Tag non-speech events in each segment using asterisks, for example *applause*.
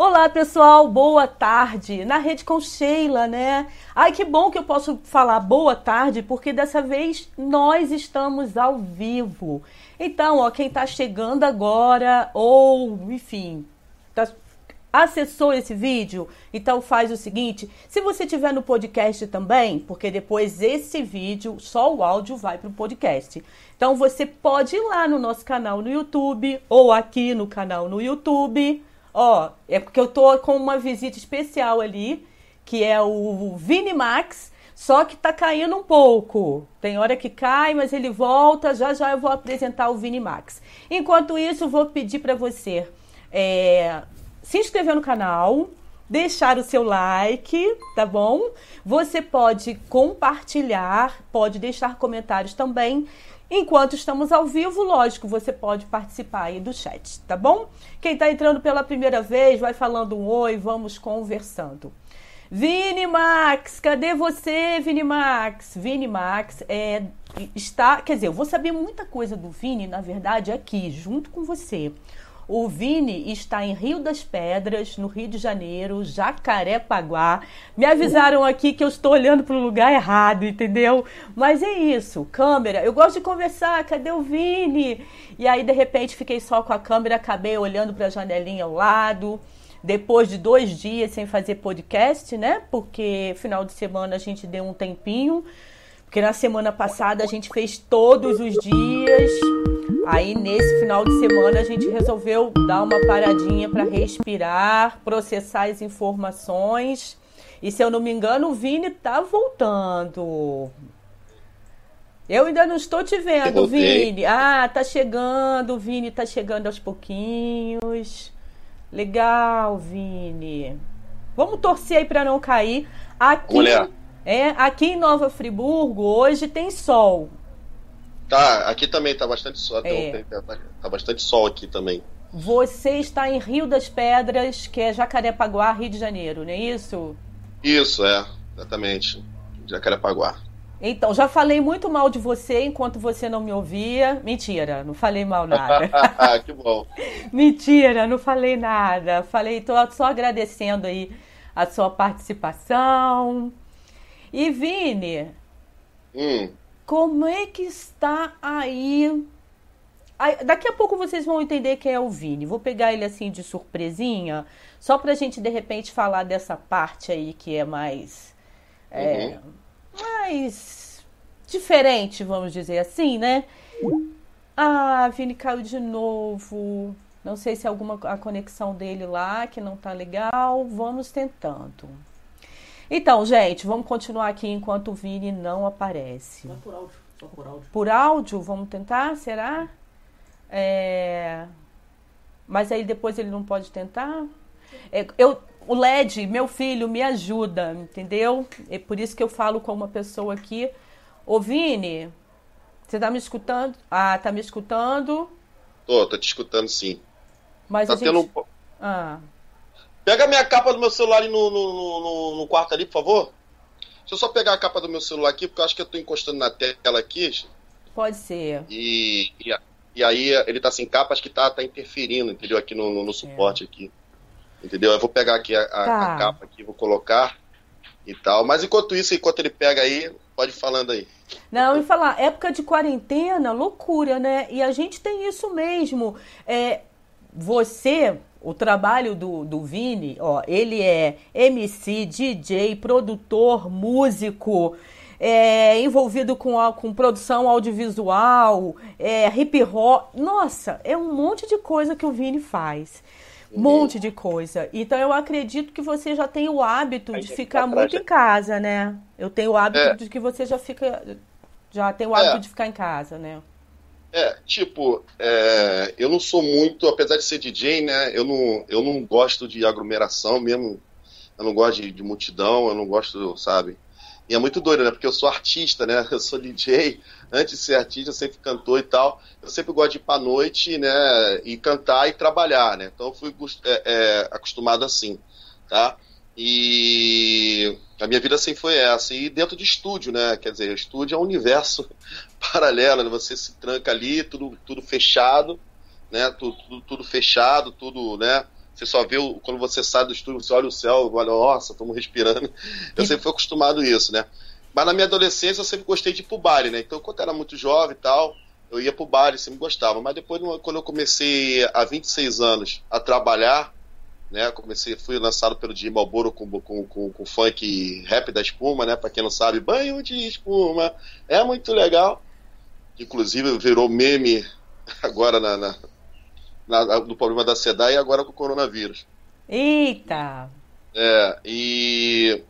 Olá, pessoal, boa tarde. Na rede com Sheila, né? Ai, que bom que eu posso falar boa tarde, porque dessa vez nós estamos ao vivo. Então, ó, quem tá chegando agora, ou enfim, tá, acessou esse vídeo, então faz o seguinte: se você tiver no podcast também, porque depois esse vídeo, só o áudio vai para o podcast. Então você pode ir lá no nosso canal no YouTube ou aqui no canal no YouTube Ó, é porque eu tô com uma visita especial ali, que é o Vini Max, só que tá caindo um pouco. Tem hora que cai, mas ele volta. Já já eu vou apresentar o Vini Max. Enquanto isso, vou pedir para você é, se inscrever no canal, deixar o seu like, tá bom? Você pode compartilhar, pode deixar comentários também. Enquanto estamos ao vivo, lógico, você pode participar aí do chat, tá bom? Quem está entrando pela primeira vez, vai falando um oi, vamos conversando. Vini Max, cadê você, Vini Max? Vini Max é, está, quer dizer, eu vou saber muita coisa do Vini, na verdade, aqui, junto com você. O Vini está em Rio das Pedras, no Rio de Janeiro, Jacarepaguá. Me avisaram aqui que eu estou olhando para o lugar errado, entendeu? Mas é isso, câmera. Eu gosto de conversar, cadê o Vini? E aí, de repente, fiquei só com a câmera, acabei olhando para a janelinha ao lado depois de dois dias sem fazer podcast, né? Porque final de semana a gente deu um tempinho. Porque na semana passada a gente fez todos os dias. Aí nesse final de semana a gente resolveu dar uma paradinha para respirar, processar as informações. E se eu não me engano, o Vini tá voltando. Eu ainda não estou te vendo, Vini. Ah, tá chegando, o Vini tá chegando aos pouquinhos. Legal, Vini. Vamos torcer aí para não cair. Aqui, Mulher. É, aqui em Nova Friburgo hoje tem sol. Tá, aqui também tá bastante sol. É. Tá, tá bastante sol aqui também. Você está em Rio das Pedras, que é Jacarepaguá, Rio de Janeiro, não é isso? Isso, é, exatamente. Jacarepaguá. Então, já falei muito mal de você enquanto você não me ouvia. Mentira, não falei mal nada. *laughs* que bom. *laughs* Mentira, não falei nada. Falei, tô só agradecendo aí a sua participação. E Vini, hum. Como é que está aí? Daqui a pouco vocês vão entender quem é o Vini. Vou pegar ele assim de surpresinha, só pra gente de repente falar dessa parte aí que é mais. É, uhum. mais diferente, vamos dizer assim, né? Ah, Vini caiu de novo. Não sei se é alguma a conexão dele lá que não tá legal. Vamos tentando. Então, gente, vamos continuar aqui enquanto o Vini não aparece. Só por áudio. Só por áudio. Por áudio, vamos tentar? Será? É... Mas aí depois ele não pode tentar? É, eu, o LED, meu filho, me ajuda, entendeu? É por isso que eu falo com uma pessoa aqui. Ô, Vini, você tá me escutando? Ah, tá me escutando? Tô, tô te escutando sim. Mas tá a gente... tendo um... Ah. Pega a minha capa do meu celular ali no, no, no, no, quarto ali, por favor. Deixa eu só pegar a capa do meu celular aqui, porque eu acho que eu tô encostando na tela aqui. Pode ser. E, e, e aí ele tá sem capa, acho que tá, tá interferindo, entendeu? Aqui no, no, no suporte é. aqui. Entendeu? Eu vou pegar aqui a, a, tá. a, capa aqui, vou colocar e tal. Mas enquanto isso, enquanto ele pega aí, pode ir falando aí. Não, e falar, época de quarentena, loucura, né? E a gente tem isso mesmo. É, você o trabalho do, do Vini, ó, ele é MC, DJ, produtor, músico, é, envolvido com, com produção audiovisual, é, hip hop. Nossa, é um monte de coisa que o Vini faz. Um monte de coisa. Então eu acredito que você já tem o hábito de ficar muito em casa, né? Eu tenho o hábito é. de que você já fica. Já tem o hábito é. de ficar em casa, né? É, tipo, é, eu não sou muito, apesar de ser DJ, né? Eu não, eu não gosto de aglomeração mesmo. Eu não gosto de, de multidão, eu não gosto, sabe? E é muito doido, né? Porque eu sou artista, né? *laughs* Eu sou DJ. Antes de ser artista, eu sempre cantor e tal. Eu sempre gosto de ir pra noite, né? E cantar e trabalhar, né? Então eu fui é, é, acostumado assim, tá? E a minha vida sempre foi essa. E dentro de estúdio, né? Quer dizer, estúdio é um universo paralelo, né? você se tranca ali, tudo, tudo fechado, né? Tudo, tudo, tudo, fechado, tudo, né? você só vê o, quando você sai do estúdio, você olha o céu, olha, nossa, estamos respirando. *laughs* Eu sempre fui acostumado a isso, né? Mas na minha adolescência eu sempre gostei de ir pro baile, né? Então, quando eu era muito jovem e tal, eu ia pro baile, sempre gostava. Mas depois, quando eu comecei há 26 anos a trabalhar, né? Comecei, fui lançado pelo Jim Malboro com, com, com, com funk rap da espuma, né? Pra quem não sabe, banho de espuma. É muito legal. Inclusive virou meme agora na, na, na, no problema da SEDA e agora com o coronavírus. Eita! É, e.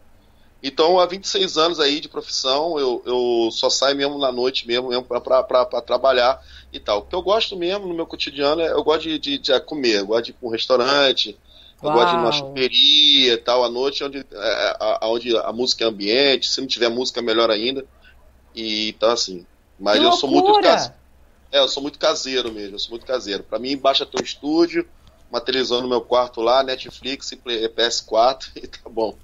Então, há 26 anos aí de profissão, eu, eu só saio mesmo na noite mesmo, mesmo para trabalhar e tal. O que eu gosto mesmo no meu cotidiano é eu gosto de, de, de comer, eu gosto de ir para um restaurante, eu gosto de ir numa choperia e tal, à noite, onde, é, a, onde a música é ambiente, se não tiver música, melhor ainda. E então, assim. Mas que eu loucura. sou muito caseiro. É, eu sou muito caseiro mesmo, eu sou muito caseiro. Pra mim, baixa teu estúdio, uma televisão no meu quarto lá, Netflix, PS4 *laughs* e tá bom.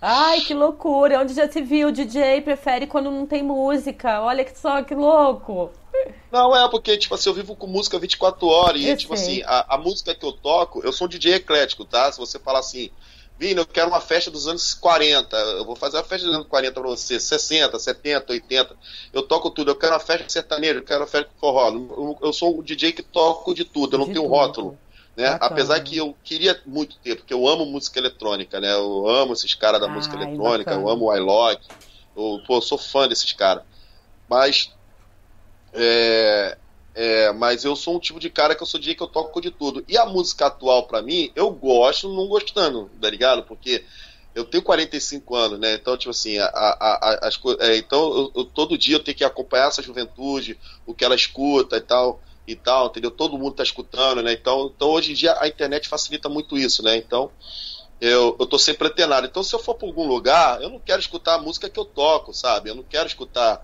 Ai, que loucura! Onde já se viu? O DJ prefere quando não tem música. Olha que só, que louco! Não, é porque, tipo assim, eu vivo com música 24 horas e, Eu tipo sei. assim, a, a música que eu toco, eu sou um DJ eclético, tá? Se você falar assim, Vini, eu quero uma festa dos anos 40, eu vou fazer uma festa dos anos 40 pra você, 60, 70, 80, eu toco tudo, eu quero uma festa sertaneja, eu quero uma festa de forró, eu, eu sou um DJ que toco de tudo, eu não De tenho tudo. rótulo. Né? Apesar que eu queria muito ter, porque eu amo música eletrônica, né? Eu amo esses caras da música eletrônica, bacana. eu amo o iLock, eu, pô, eu sou fã desses caras. Mas é, é, mas eu sou um tipo de cara que eu sou DJ que eu toco de tudo. E a música atual, pra mim, eu gosto não gostando, tá ligado? Porque eu tenho 45 anos, né? Então, tipo assim, a, a, a- as é, então eu, eu- todo dia eu tenho que acompanhar essa juventude, o que ela escuta e tal, e tal, entendeu? Todo mundo tá escutando, né? Então, então hoje em dia a internet facilita muito isso, né? Então, eu, eu tô sempre antenado. Então, se eu for pra algum lugar, eu não quero escutar a música que eu toco, sabe? Eu não quero escutar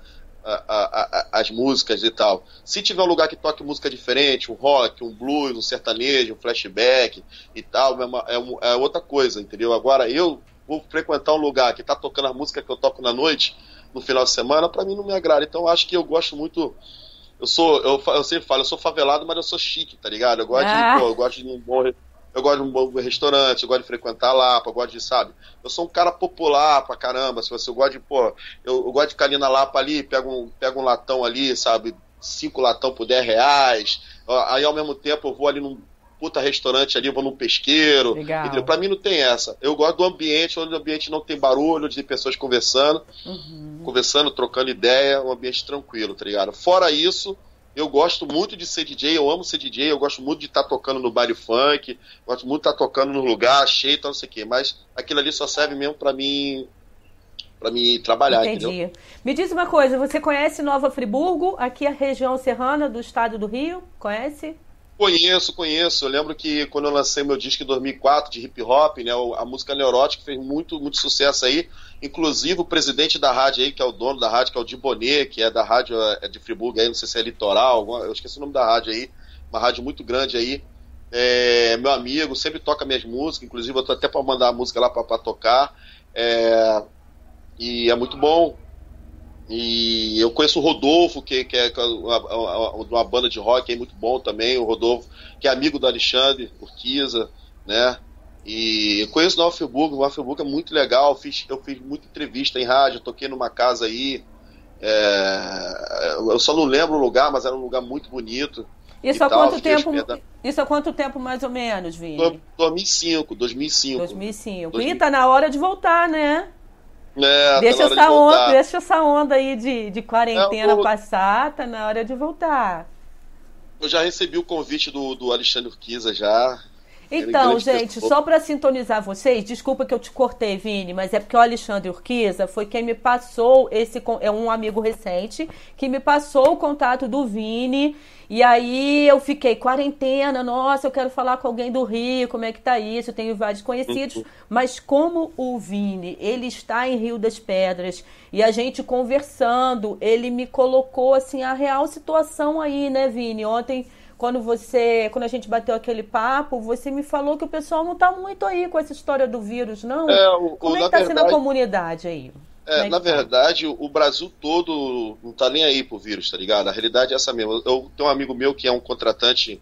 a- a- a- as músicas e tal. Se tiver um lugar que toque música diferente, um rock, um blues, um sertanejo, um flashback e tal, é, uma- é um- é outra coisa, entendeu? Agora, eu vou frequentar um lugar que tá tocando a música que eu toco na noite, no final de semana, pra mim não me agrada. Então, eu acho que eu gosto muito. Eu sou, eu, eu sempre falo, eu sou favelado, mas eu sou chique, tá ligado? Eu gosto Ah. de, pô, eu gosto de um bom, eu gosto de um bom restaurante, eu gosto de frequentar lá, eu gosto de, sabe? Eu sou um cara popular pra caramba, se você eu gosto de, pô, eu, eu gosto de ficar ali na Lapa ali, pego um, pego um latão ali, sabe? Cinco latão por 10 reais. Aí ao mesmo tempo eu vou ali num puta restaurante ali, eu vou num pesqueiro. Legal. Entendeu? Pra mim não tem essa. Eu gosto do ambiente onde o ambiente não tem barulho, de pessoas conversando, Uhum. conversando, trocando ideia, um ambiente tranquilo, tá ligado? Fora isso, eu gosto muito de ser DJ, eu amo ser DJ, eu gosto muito de estar tocando no baile funk, gosto muito de estar tocando no lugar cheio, tal, não sei o quê. Mas aquilo ali só serve mesmo pra mim. para mim trabalhar, entendeu? Entendi. Me diz uma coisa, você conhece Nova Friburgo, aqui a região serrana do estado do Rio? Conhece? Conheço, conheço. Eu lembro que quando eu lancei meu disco em 2004 de hip hop, né, a música Neurótica fez muito, muito sucesso aí. Inclusive o presidente da rádio aí, que é o dono da rádio, que é o Dibonê, que é da rádio é de Friburgo aí, não sei se é Litoral, eu esqueci o nome da rádio aí, uma rádio muito grande aí. É, meu amigo, sempre toca minhas músicas, inclusive eu tô até para mandar a música lá para tocar. É, e é muito bom. E eu conheço o Rodolfo, que, que é uma, uma- uma banda de rock aí muito bom também, o Rodolfo, que é amigo do Alexandre Urquiza, né? E eu conheço o Nova Friburgo, o Nova Friburgo é muito legal, eu fiz, eu fiz muita entrevista em rádio, toquei numa casa aí, é, eu só não lembro o lugar, mas era um lugar muito bonito. Isso há quanto tempo? hospedado. Isso há quanto tempo mais ou menos, Vini? Do- 2005, 2005. 2005. 2000. E tá na hora de voltar, né? É, tá deixa, de essa voltar. onda, deixa essa onda aí de, de quarentena É, eu- passar, tá na hora de voltar. Eu já recebi o convite do, do Alexandre Urquiza já. Então, gente, pessoa. só para sintonizar vocês, desculpa que eu te cortei, Vini, mas é porque o Alexandre Urquiza foi quem me passou esse é um amigo recente que me passou o contato do Vini. E aí eu fiquei quarentena, nossa, eu quero falar com alguém do Rio, como é que tá isso? Eu tenho vários conhecidos, mas como o Vini, ele está em Rio das Pedras e a gente conversando, ele me colocou assim a real situação aí, né, Vini? Ontem quando você, quando a gente bateu aquele papo, você me falou que o pessoal não tá muito aí com essa história do vírus, não? É, o- Como o- é na que tá sendo a comunidade aí? Como É, que na tá? verdade, o o Brasil todo não tá nem aí pro vírus, tá ligado? A realidade é essa mesmo. Eu- Eu tenho um amigo meu que é um contratante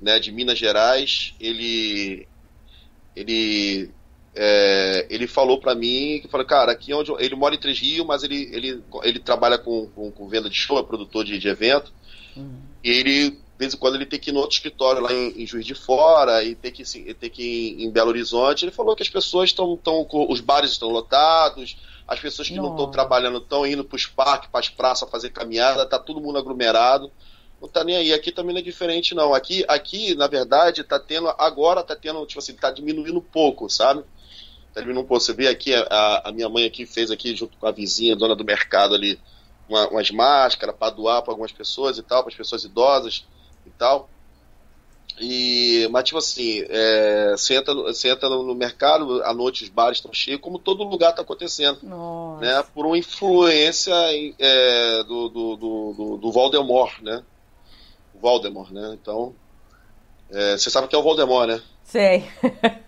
né, de Minas Gerais, ele ele é, ele falou para mim que falou, cara, aqui é onde eu, ele mora em Três Rios, mas ele, ele, ele trabalha com, com, com venda de show, é produtor de, de evento. Uhum. E ele, de vez em quando, ele tem que ir no outro escritório lá em, em Juiz de Fora e tem que, tem que ir em Belo Horizonte. Ele falou que as pessoas estão, estão os bares estão lotados, as pessoas que não estão trabalhando estão indo para os parques, para as praças fazer caminhada, tá todo mundo aglomerado não tá nem aí. Aqui também não é diferente, não. Aqui, aqui na verdade, tá tendo. Agora tá tendo, tipo assim, tá diminuindo um pouco, sabe? Tá diminuindo um pouco. Você vê aqui, a, a minha mãe aqui fez aqui, junto com a vizinha, dona do mercado ali, uma, umas máscaras para doar para algumas pessoas e tal, para as pessoas idosas e tal. E, mas, tipo assim, é, você, entra, você entra no, mercado, à noite os bares estão cheios, como todo lugar está acontecendo. Nossa. Né, por uma influência é, do, do, do, do, do Voldemort, né? Voldemort, né? Então, é, você sabe que é o Voldemort, né? Sei. *laughs*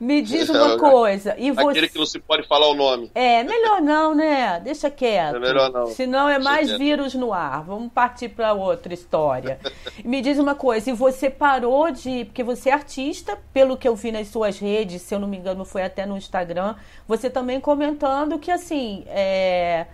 Me diz uma coisa. E você... Aquele que não se pode falar o nome. É, melhor não, né? Deixa quieto. É melhor não. Senão é mais vírus no ar. Vamos partir para outra história. *laughs* Me diz uma coisa, e você parou de. Porque você é artista, pelo que eu vi nas suas redes, se eu não me engano, foi até no Instagram, você também comentando que assim. É...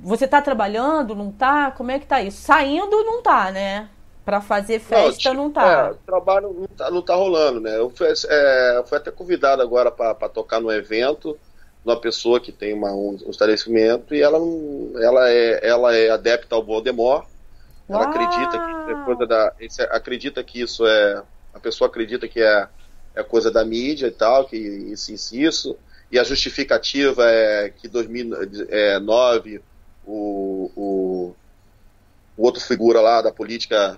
Você está trabalhando, não está? Como é que tá isso? Saindo não tá, né? Para fazer festa não, tipo, não tá. É, trabalho não tá, não tá rolando, né? Eu fui, é, fui até convidado agora para tocar no evento uma pessoa que tem uma, um, um estabelecimento e ela, ela, é, ela é adepta ao Voldemort. Ela Uau. acredita que é coisa da. acredita que isso é. A pessoa acredita que é, é coisa da mídia e tal, que isso, isso, isso. E a justificativa é que 2009 o, o, o outro figura lá da política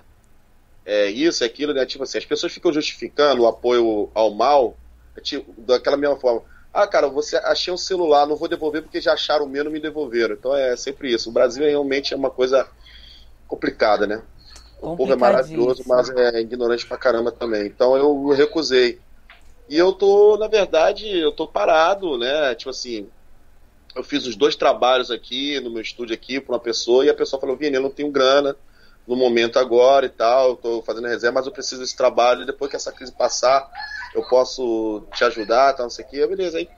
é isso, é aquilo, né? Tipo assim, as pessoas ficam justificando o apoio ao mal é tipo, daquela mesma forma. Ah, cara, você achei um celular, não vou devolver porque já acharam o meu não me devolveram. Então é sempre isso. O Brasil realmente é uma coisa complicada, né? O povo é maravilhoso, mas é ignorante pra caramba também. Então eu recusei. E eu tô, na verdade, eu tô parado, né? Tipo assim, eu fiz os dois trabalhos aqui no meu estúdio aqui para uma pessoa e a pessoa falou: Vini, eu não tenho grana no momento agora e tal, estou fazendo reserva, mas eu preciso desse trabalho, e depois que essa crise passar, eu posso te ajudar, tal, não sei o que, beleza, aí,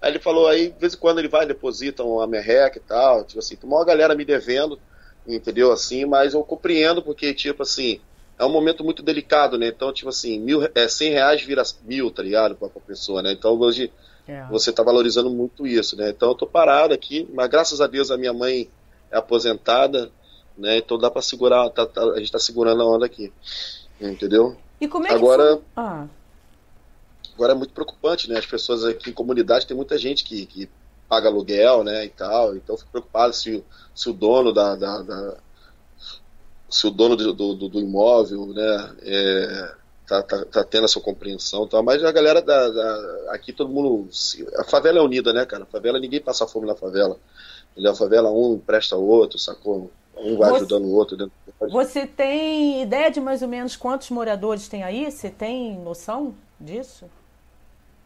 aí ele falou, aí de vez em quando ele vai, deposita uma merreca e tal, tipo assim, tem uma galera me devendo, entendeu, assim, mas eu compreendo, porque, tipo assim, é um momento muito delicado, né, então, tipo assim, mil, é, 100 reais vira mil, tá ligado, pra, pra pessoa, né, então hoje é. você tá valorizando muito isso, né, então eu tô parado aqui, mas graças a Deus a minha mãe é aposentada, né? Então dá para segurar, tá, tá, a gente está segurando a onda aqui, entendeu? E como é agora, que ah. agora é muito preocupante, né? As pessoas aqui em comunidade tem muita gente que, que paga aluguel, né? E tal, então fico preocupado se, se o dono da, da, da se o dono do, do, do imóvel, né? É, tá, tá, tá, tendo essa compreensão, tá? mas a galera da, da, aqui todo mundo, a favela é unida, né, cara? A favela ninguém passa fome na favela. A favela um empresta outro, sacou? Um vai você, ajudando o outro dentro do Você tem ideia de mais ou menos quantos moradores tem aí? Você tem noção disso?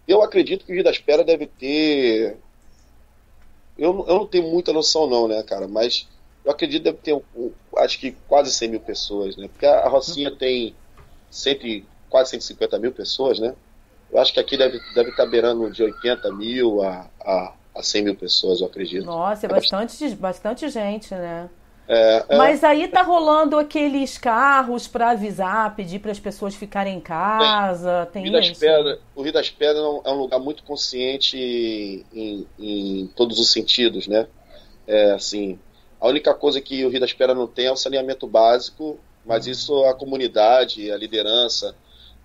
Eu acredito que o Rio das Pedras deve ter. Eu, eu não tenho muita noção, não, né, cara? Mas eu acredito que deve ter, acho que quase 100 mil pessoas, né? Porque a Rocinha uhum. tem cento, quase 150 mil pessoas, né? Eu acho que aqui deve, deve estar beirando de 80 mil a, a, a 100 mil pessoas, eu acredito. Nossa, é bastante, bastante gente, né? É, é, Mas aí tá rolando aqueles carros para avisar, pedir para as pessoas ficarem em casa. Tem, tem o, Rio isso? Pedras, o Rio das Pedras é um lugar muito consciente em, em todos os sentidos, né? É, assim, a única coisa que o Rio das Pedras não tem é o saneamento básico, mas uhum. isso a comunidade, a liderança,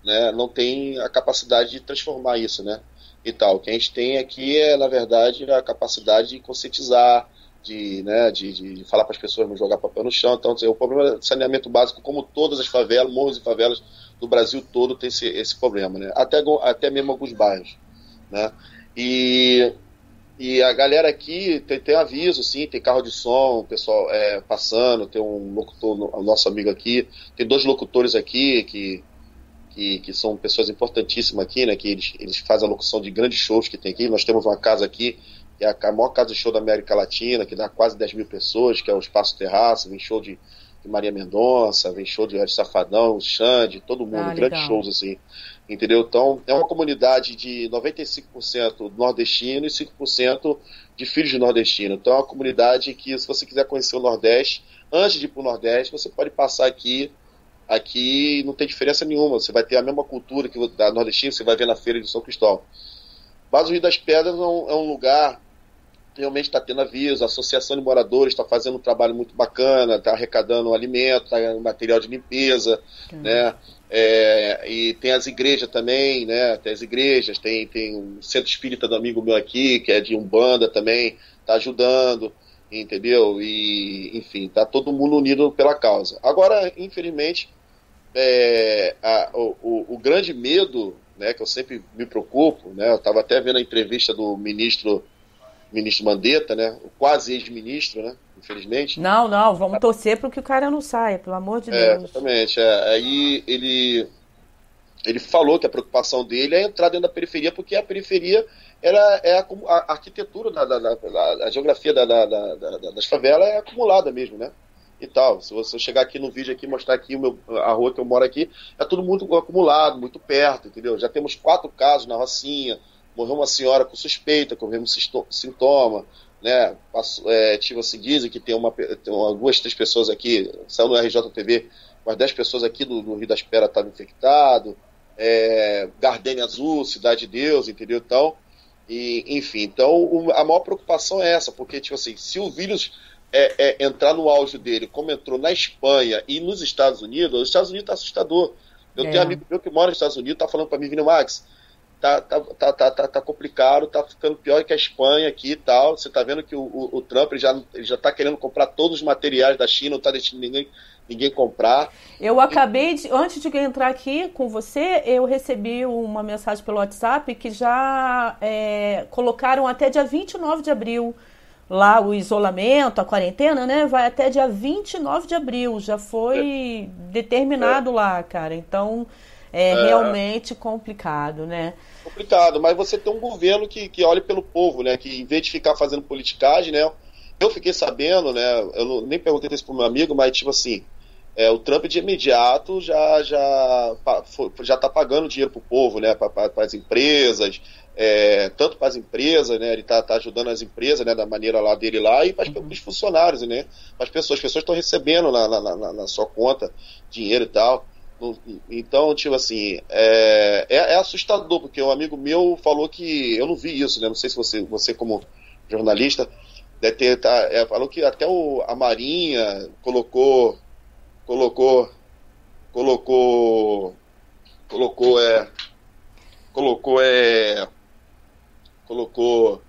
né, não tem a capacidade de transformar isso, né? E tal. O que a gente tem aqui é, na verdade, a capacidade de conscientizar, de, né, de, de falar para as pessoas não jogar papel no chão. Então, o problema de saneamento básico, como todas as favelas, morros e favelas do Brasil todo tem esse, esse problema, né? Até, até mesmo alguns bairros, né? E, e a galera aqui tem, tem aviso, sim, tem carro de som, o pessoal é, passando, tem um locutor, o nosso amigo aqui, tem dois locutores aqui que, que, que são pessoas importantíssimas aqui, né? Que eles, eles fazem a locução de grandes shows que tem aqui. Nós temos uma casa aqui que é a maior casa de show da América Latina, que dá quase 10 mil pessoas, que é o Espaço Terraço, vem show de, de Maria Mendonça, vem show de Ed Safadão, Xande, todo mundo, ah, grandes shows assim. entendeu? Então, é uma comunidade de 95% nordestino e 5% de filhos de nordestino. Então, é uma comunidade que, se você quiser conhecer o Nordeste, antes de ir para o Nordeste, você pode passar aqui. Aqui não tem diferença nenhuma. Você vai ter a mesma cultura que da nordestina, você vai ver na feira de São Cristóvão. Mas o Rio das Pedras é um, é um lugar realmente está tendo aviso, a Associação de Moradores está fazendo um trabalho muito bacana, está arrecadando alimento, tá material de limpeza, uhum. né? É, e tem as igrejas também, né? Tem as igrejas, tem, tem um centro espírita do amigo meu aqui, que é de Umbanda também, está ajudando, entendeu? E, enfim, tá todo mundo unido pela causa. Agora, infelizmente, é, a, o, o, o, grande medo, né, que eu sempre me preocupo, né? Eu estava até vendo a entrevista do ministro ministro Mandetta, né? O quase ex-ministro, né? Infelizmente. Não, não, vamos torcer para que o cara não saia, pelo amor de é, Deus. Exatamente. É. Aí ele, ele falou que a preocupação dele é entrar dentro da periferia, porque a periferia era, é a, a arquitetura, da, da, da, a geografia da, das favelas é acumulada mesmo, né? E tal. Se você chegar aqui no vídeo aqui mostrar aqui o meu, a rua que eu moro aqui, é tudo muito acumulado, muito perto, entendeu? Já temos quatro casos na Rocinha, morreu uma senhora com suspeita, com o mesmo sintoma, né? É, assim, dizem que tem, uma, tem uma, duas, três pessoas aqui, saiu no RJTV, umas dez pessoas aqui do, do Rio das Peras estavam infectadas, é, Gardenia Azul, Cidade de Deus, entendeu? Então, e, enfim, então o, a maior preocupação é essa, porque, tipo assim, se o vírus é, é, entrar no auge dele, como entrou na Espanha e nos Estados Unidos, os Estados Unidos está assustador. Eu é. tenho amigo meu que mora nos Estados Unidos, tá falando para mim, Vini Max, tá, tá, tá, tá, tá, tá, complicado, tá ficando pior que a Espanha aqui e tal. Você tá vendo que o, o, o Trump ele já, ele já tá querendo comprar todos os materiais da China, não tá deixando ninguém, ninguém comprar. Eu acabei de, antes de entrar aqui com você, eu recebi uma mensagem pelo WhatsApp que já é, colocaram até dia 29 de abril lá o isolamento, a quarentena, né? Vai até dia 29 de abril, já foi é. determinado é. lá, cara. Então é, é realmente complicado, né? Complicado, mas você tem um governo que, que olha pelo povo, né? Que em vez de ficar fazendo politicagem, né? Eu fiquei sabendo, né? Eu não, nem perguntei isso pro meu amigo, mas tipo assim, é, o Trump de imediato já já já está pagando dinheiro para o povo, né? Para as empresas, é, tanto para as empresas, né? Ele está tá ajudando as empresas, né? Da maneira lá dele lá e para uhum. os funcionários, né? Para as pessoas, as pessoas estão recebendo na, na, na, na sua conta dinheiro e tal. Então, tipo assim, é, é, é, assustador, porque um amigo meu falou que. Eu não vi isso, né? Não sei se você, você como jornalista, deve ter. Tá, é, falou que até o, a Marinha colocou. Colocou. Colocou. Colocou, é. Colocou, é. Colocou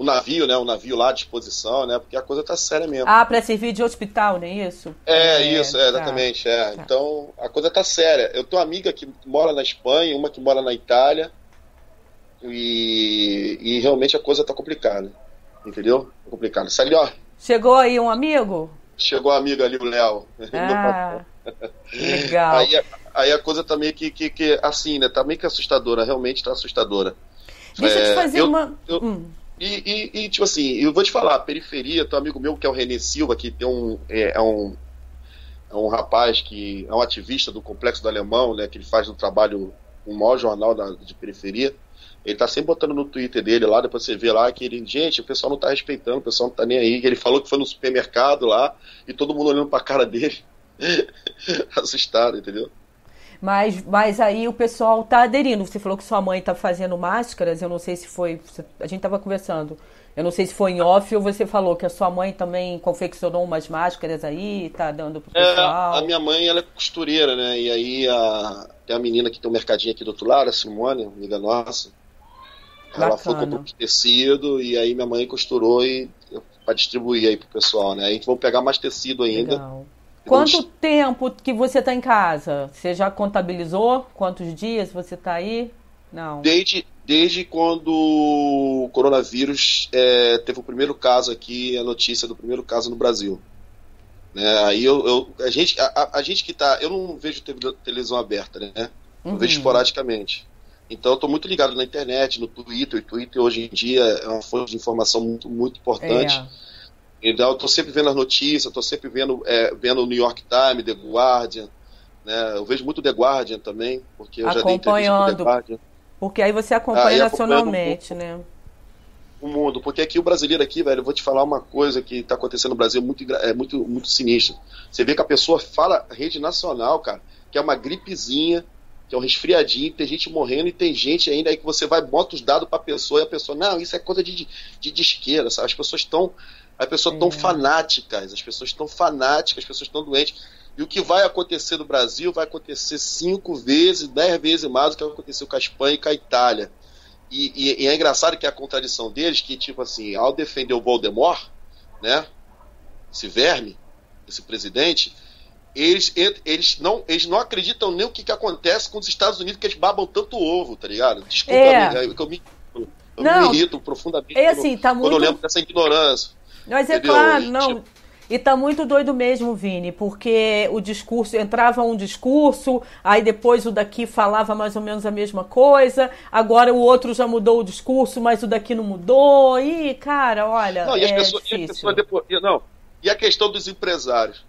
o navio, né? O navio lá à disposição, né? Porque a coisa tá séria mesmo. Ah, para servir de hospital, não é isso? É, é isso, é, exatamente. Tá, é. Tá. Então, a coisa tá séria. Eu tenho uma amiga que mora na Espanha, uma que mora na Itália. E, e realmente a coisa tá complicada. Entendeu? Tá complicado. Sabe, ó. Chegou aí um amigo? Chegou um amigo ali, o Léo. *laughs* Ah, legal. Aí, aí, a coisa tá meio que, que, que, assim, né? Tá meio que assustadora, realmente tá assustadora. Deixa é, eu te fazer eu, uma. Eu, hum. E, e, e, tipo assim, eu vou te falar, periferia, tem um amigo meu que é o René Silva, que tem um. É, é, um. É um rapaz que é um ativista do Complexo do Alemão, né? Que ele faz um trabalho, um maior jornal da, de periferia. Ele tá sempre botando no Twitter dele lá, depois você vê lá que ele, gente, o pessoal não tá respeitando, o pessoal não tá nem aí. Ele falou que foi no supermercado lá e todo mundo olhando pra cara dele, *laughs* assustado, entendeu? Mas, mas aí o pessoal está aderindo. Você falou que sua mãe está fazendo máscaras, eu não sei se foi. A gente estava conversando. Eu não sei se foi em off ou você falou que a sua mãe também confeccionou umas máscaras aí, tá dando pro pessoal. É, a minha mãe, ela é costureira, né? E aí a, tem a menina que tem um mercadinho aqui do outro lado, a Simone, amiga nossa. Ela Bacana. foi comprou tecido e aí minha mãe costurou e para distribuir aí pro pessoal, né? A gente vai pegar mais tecido ainda. Legal. Quanto tempo que você está em casa? Você já contabilizou quantos dias você está aí? Não. Desde, desde quando o coronavírus é, teve o primeiro caso aqui, a notícia do primeiro caso no Brasil. Né? Aí eu, eu, a, gente, a, a, gente que está. Eu não vejo televisão aberta, né? Eu uhum. vejo esporadicamente. Então eu estou muito ligado na internet, no Twitter. O Twitter hoje em dia é uma fonte de informação muito, muito importante. É. Então, eu estou sempre vendo as notícias, estou sempre vendo, é, vendo o New York Times, The Guardian, Né? Eu vejo muito The Guardian também, porque eu já dei entrevista pro The Guardian. Porque aí você acompanha ah, nacionalmente, né? O mundo, porque aqui o brasileiro aqui, velho, eu vou te falar uma coisa que está acontecendo no Brasil muito é muito muito sinistro. Você vê que a pessoa fala rede nacional, cara, que é uma gripezinha, que é um resfriadinho, tem gente morrendo e tem gente ainda aí que você vai bota os dados para a pessoa e a pessoa, não, isso é coisa de, de, de esquerda, sabe? As pessoas estão as pessoas estão é. fanáticas, as pessoas estão fanáticas, as pessoas estão doentes. E o que vai acontecer no Brasil vai acontecer cinco vezes, dez vezes mais do que aconteceu com a Espanha e com a Itália. E, e, e, é engraçado que a contradição deles, que tipo assim, ao defender o Voldemort, né, esse verme, esse presidente, eles, eles, não, eles não acreditam nem o que, que acontece com os Estados Unidos, que eles babam tanto ovo, tá ligado? Desculpa, é. eu, eu, me, eu não, me irrito profundamente é assim, tá quando, muito... quando eu lembro dessa ignorância. Mas é entendeu? claro, não... Tipo, e tá muito doido mesmo, Vini, porque o discurso entrava um discurso, aí depois o daqui falava mais ou menos a mesma coisa, agora o outro já mudou o discurso, mas o daqui não mudou. E, cara, olha. Não, e as é pessoas, difícil. E as pessoas depois, não, e a questão dos empresários?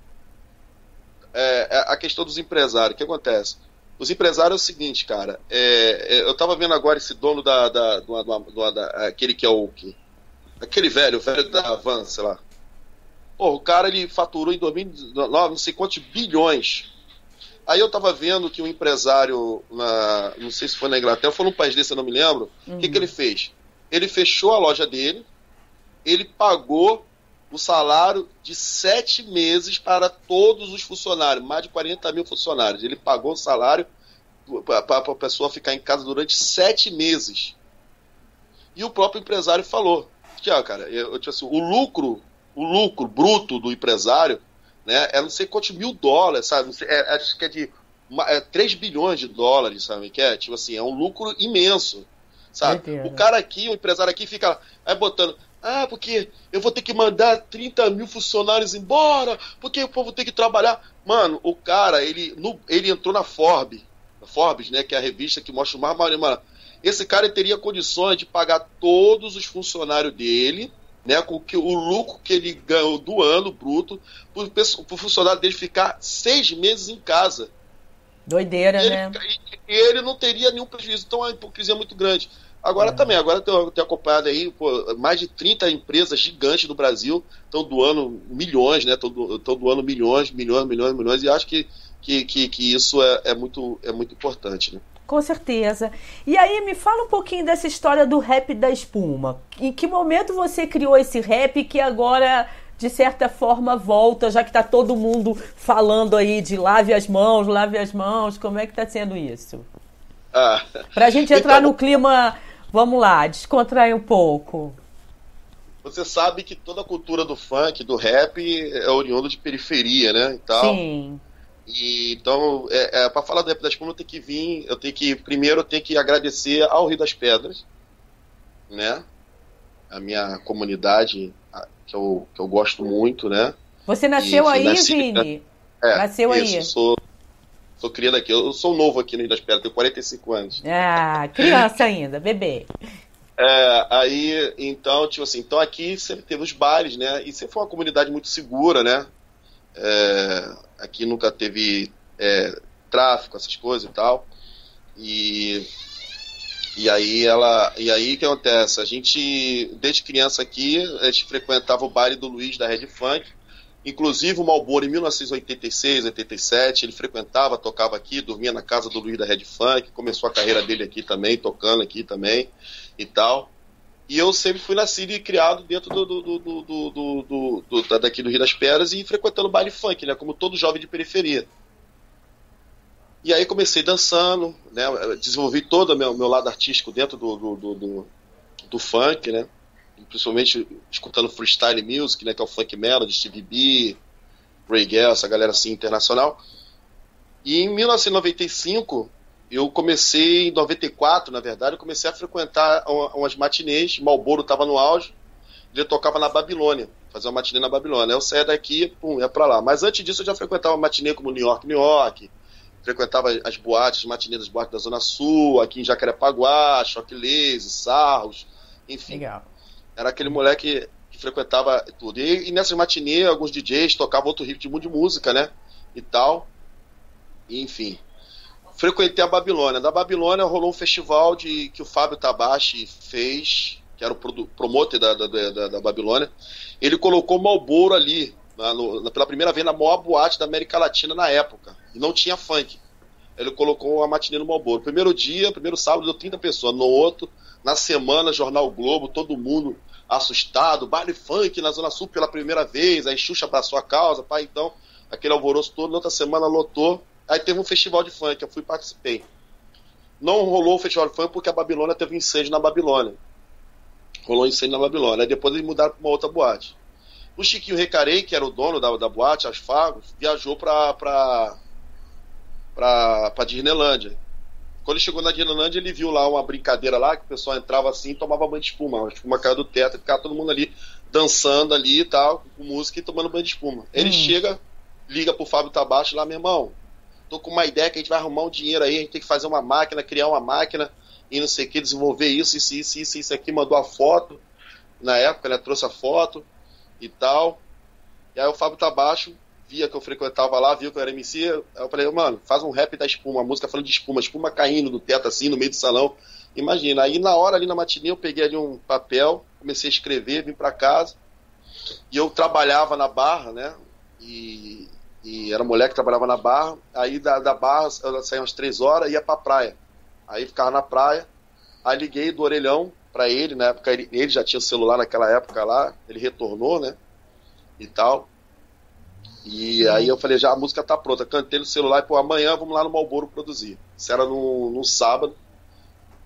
É, é, a questão dos empresários, o que acontece? Os empresários é o seguinte, cara. É, é eu tava vendo agora esse dono da. da, do, do, da aquele que é o. Que, aquele velho, o velho da Van, sei lá Pô, o cara ele faturou em 2009 não sei quantos bilhões. Aí eu tava vendo que um empresário, na, não sei se foi na Inglaterra, foi num país desse, eu não me lembro. O uhum. que, que ele fez? Ele fechou a loja dele, ele pagou o salário de sete meses para todos os funcionários, mais de 40 mil funcionários. Ele pagou o salário para a pessoa ficar em casa durante sete meses. E o próprio empresário falou: que, ó, cara, eu, tipo assim, o lucro o lucro bruto do empresário né, é não sei quantos mil dólares, sabe? É, acho que é de uma, é 3 bilhões de dólares, sabe? Que é, tipo assim, é um lucro imenso, sabe? O cara aqui, o empresário aqui fica aí botando, ah, porque eu vou ter que mandar 30 mil funcionários embora, porque o povo tem que trabalhar. Mano, o cara, ele, no, ele entrou na Forbes, na Forbes, né, que é a revista que mostra o mais esse cara teria condições de pagar todos os funcionários dele, né, com que o lucro que ele ganhou do ano bruto, para o funcionário dele ficar seis meses em casa. Doideira, e né? E ele não teria nenhum prejuízo, então a hipocrisia é muito grande. Agora é. também, agora eu tenho acompanhado aí, pô, mais de 30 empresas gigantes do Brasil estão doando milhões, né? Estão doando milhões, milhões, milhões, milhões, e acho que, que, que, que isso é, é, muito, é muito importante, né? Com certeza. E aí, me fala um pouquinho dessa história do rap da espuma. Em que momento você criou esse rap que agora, de certa forma, volta, já que está todo mundo falando aí de lave as mãos, lave as mãos? Como é que está sendo isso? Ah, Para a gente entrar então, no clima, vamos lá, descontrair um pouco. Você sabe que toda a cultura do funk, do rap, é oriundo de periferia, né? Então, Sim. E, então, é, é para falar do Rap da Espuma, eu tenho que vir, eu tenho que, primeiro, eu tenho que agradecer ao Rio das Pedras, né? A minha comunidade, que eu, que eu gosto muito, né? Você nasceu e, aí, nasci, Vini? É, nasceu isso, aí? Sou, sou criado aqui. Eu sou novo aqui no Rio das Pedras, tenho 45 anos. Ah, criança ainda, bebê. É, aí, então, tipo assim, então aqui sempre teve os bares, né? E sempre foi uma comunidade muito segura, né? É, aqui nunca teve é, tráfico, essas coisas e tal. E, e aí ela. E aí o que acontece? A gente, desde criança aqui, a gente frequentava o baile do Luiz da Red Funk. Inclusive o Malboro em 1986, 87, ele frequentava, tocava aqui, dormia na casa do Luiz da Red Funk, começou a carreira dele aqui também, tocando aqui também e tal. E eu sempre fui nascido e criado dentro do, do, do, do, daqui do Rio das Pedras e frequentando baile funk, né? Como todo jovem de periferia. E aí comecei dançando, né? Desenvolvi todo o meu, meu lado artístico dentro do, do, do, funk, né? Principalmente escutando freestyle music, né? Que é o funk melody, Stevie B, Ray Gell, essa galera assim internacional. E em 1995 eu comecei em 94, na verdade, eu comecei a frequentar umas matinês, Malboro estava no auge, ele tocava na Babilônia, fazer uma matinê na Babilônia. Eu saía daqui, pum, ia para lá. Mas antes disso eu já frequentava matinê como New York, New York, frequentava as boates, as matinês das boates da Zona Sul, aqui em Jacarepaguá, Choque Lazy, Sarros, enfim. Legal. Era aquele moleque que frequentava tudo. E, e nessas matinês, alguns DJs tocavam outro ritmo de música, né? E tal. enfim. Frequentei a Babilônia. Da Babilônia rolou um festival de que o Fábio Tabachi fez, que era o promotor da, da, da, da Babilônia. Ele colocou o Malboro ali, na, no, pela primeira vez, na maior boate da América Latina na época. E não tinha funk. Ele colocou a matinê no Malboro. Primeiro dia, primeiro sábado, deu 30 pessoas. No outro, na semana, Jornal Globo, todo mundo assustado, baile funk na Zona Sul pela primeira vez, aí Xuxa abraçou a causa, pai, então, aquele alvoroço todo, na outra semana lotou, aí teve um festival de funk, eu fui participei. Não rolou o festival de funk porque a Babilônia teve um incêndio na Babilônia. Rolou um incêndio na Babilônia, aí depois eles mudaram para uma outra boate. O Chiquinho Recarei, que era o dono da, da boate, as Fagos, viajou para pra, pra, pra Disneylândia. Quando ele chegou na Disneyland, ele viu lá uma brincadeira lá, que o pessoal entrava assim e tomava banho de espuma. A espuma caiu do teto e ficava todo mundo ali dançando ali e tal, com música e tomando banho de espuma. Ele hum. chega, liga pro Fábio Tabacho lá, meu irmão, tô com uma ideia que a gente vai arrumar um dinheiro aí, a gente tem que fazer uma máquina, criar uma máquina e não sei o que, desenvolver isso, isso, isso, isso, isso aqui, mandou a foto. Na época, né, trouxe a foto e tal. E aí o Fábio Tabacho via que eu frequentava lá, viu que eu era MC, eu falei, mano, faz um rap da espuma, uma música falando de espuma, espuma caindo do teto assim, no meio do salão. Imagina, aí na hora ali na matinê eu peguei ali um papel, comecei a escrever, vim para casa, e eu trabalhava na barra, né, e, e era mulher que trabalhava na barra, aí da, da barra eu saía umas três horas e ia pra praia. Aí ficava na praia, aí liguei do orelhão para ele, na época ele, ele já tinha celular naquela época lá, ele retornou, né, e tal. E aí eu falei, já a música tá pronta. Cantei no celular e, pô, amanhã vamos lá no Malboro produzir. Isso era no, no sábado.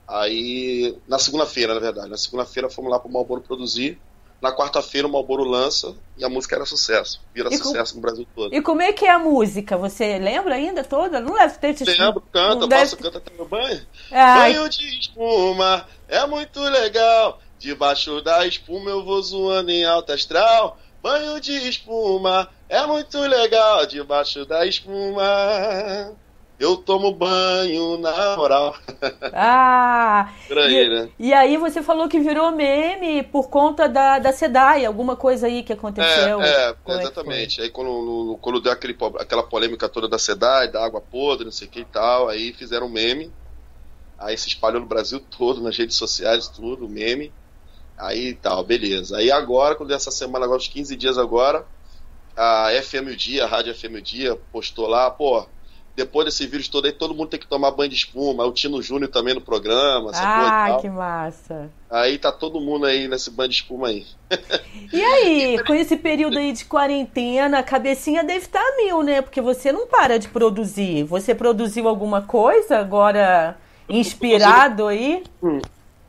Aí, na segunda-feira, na verdade. Na segunda-feira fomos lá pro Malboro produzir. Na quarta-feira o Malboro lança e a música era sucesso. Vira e sucesso com... no Brasil todo. E como é que é a música? Você lembra ainda toda? Não deve ter te Lembro, canta, deve... faço, canta até meu banho. Ai. Banho de espuma, é muito legal. Debaixo da espuma eu vou zoando em alta astral. Banho de espuma é muito legal debaixo da espuma. Eu tomo banho na moral. Ah! aí, e, né? e aí você falou que virou meme por conta da, da SEDAI, alguma coisa aí que aconteceu. É, é, é exatamente. aí quando, quando deu aquele, aquela polêmica toda da SEDAI, da água podre, não sei o que e tal, aí fizeram meme. Aí se espalhou no Brasil todo, nas redes sociais, tudo, meme. Aí tal, beleza. Aí agora, quando essa semana, agora, uns 15 dias agora, a FM o Dia, a Rádio FM o Dia, postou lá, pô, depois desse vírus todo aí, todo mundo tem que tomar banho de espuma. O Tino Júnior também no programa. Ah, que massa. Aí tá todo mundo aí nesse banho de espuma aí. E aí, *laughs* com esse período aí de quarentena, a cabecinha deve estar tá mil, né? Porque você não para de produzir. Você produziu alguma coisa agora inspirado aí? Hum,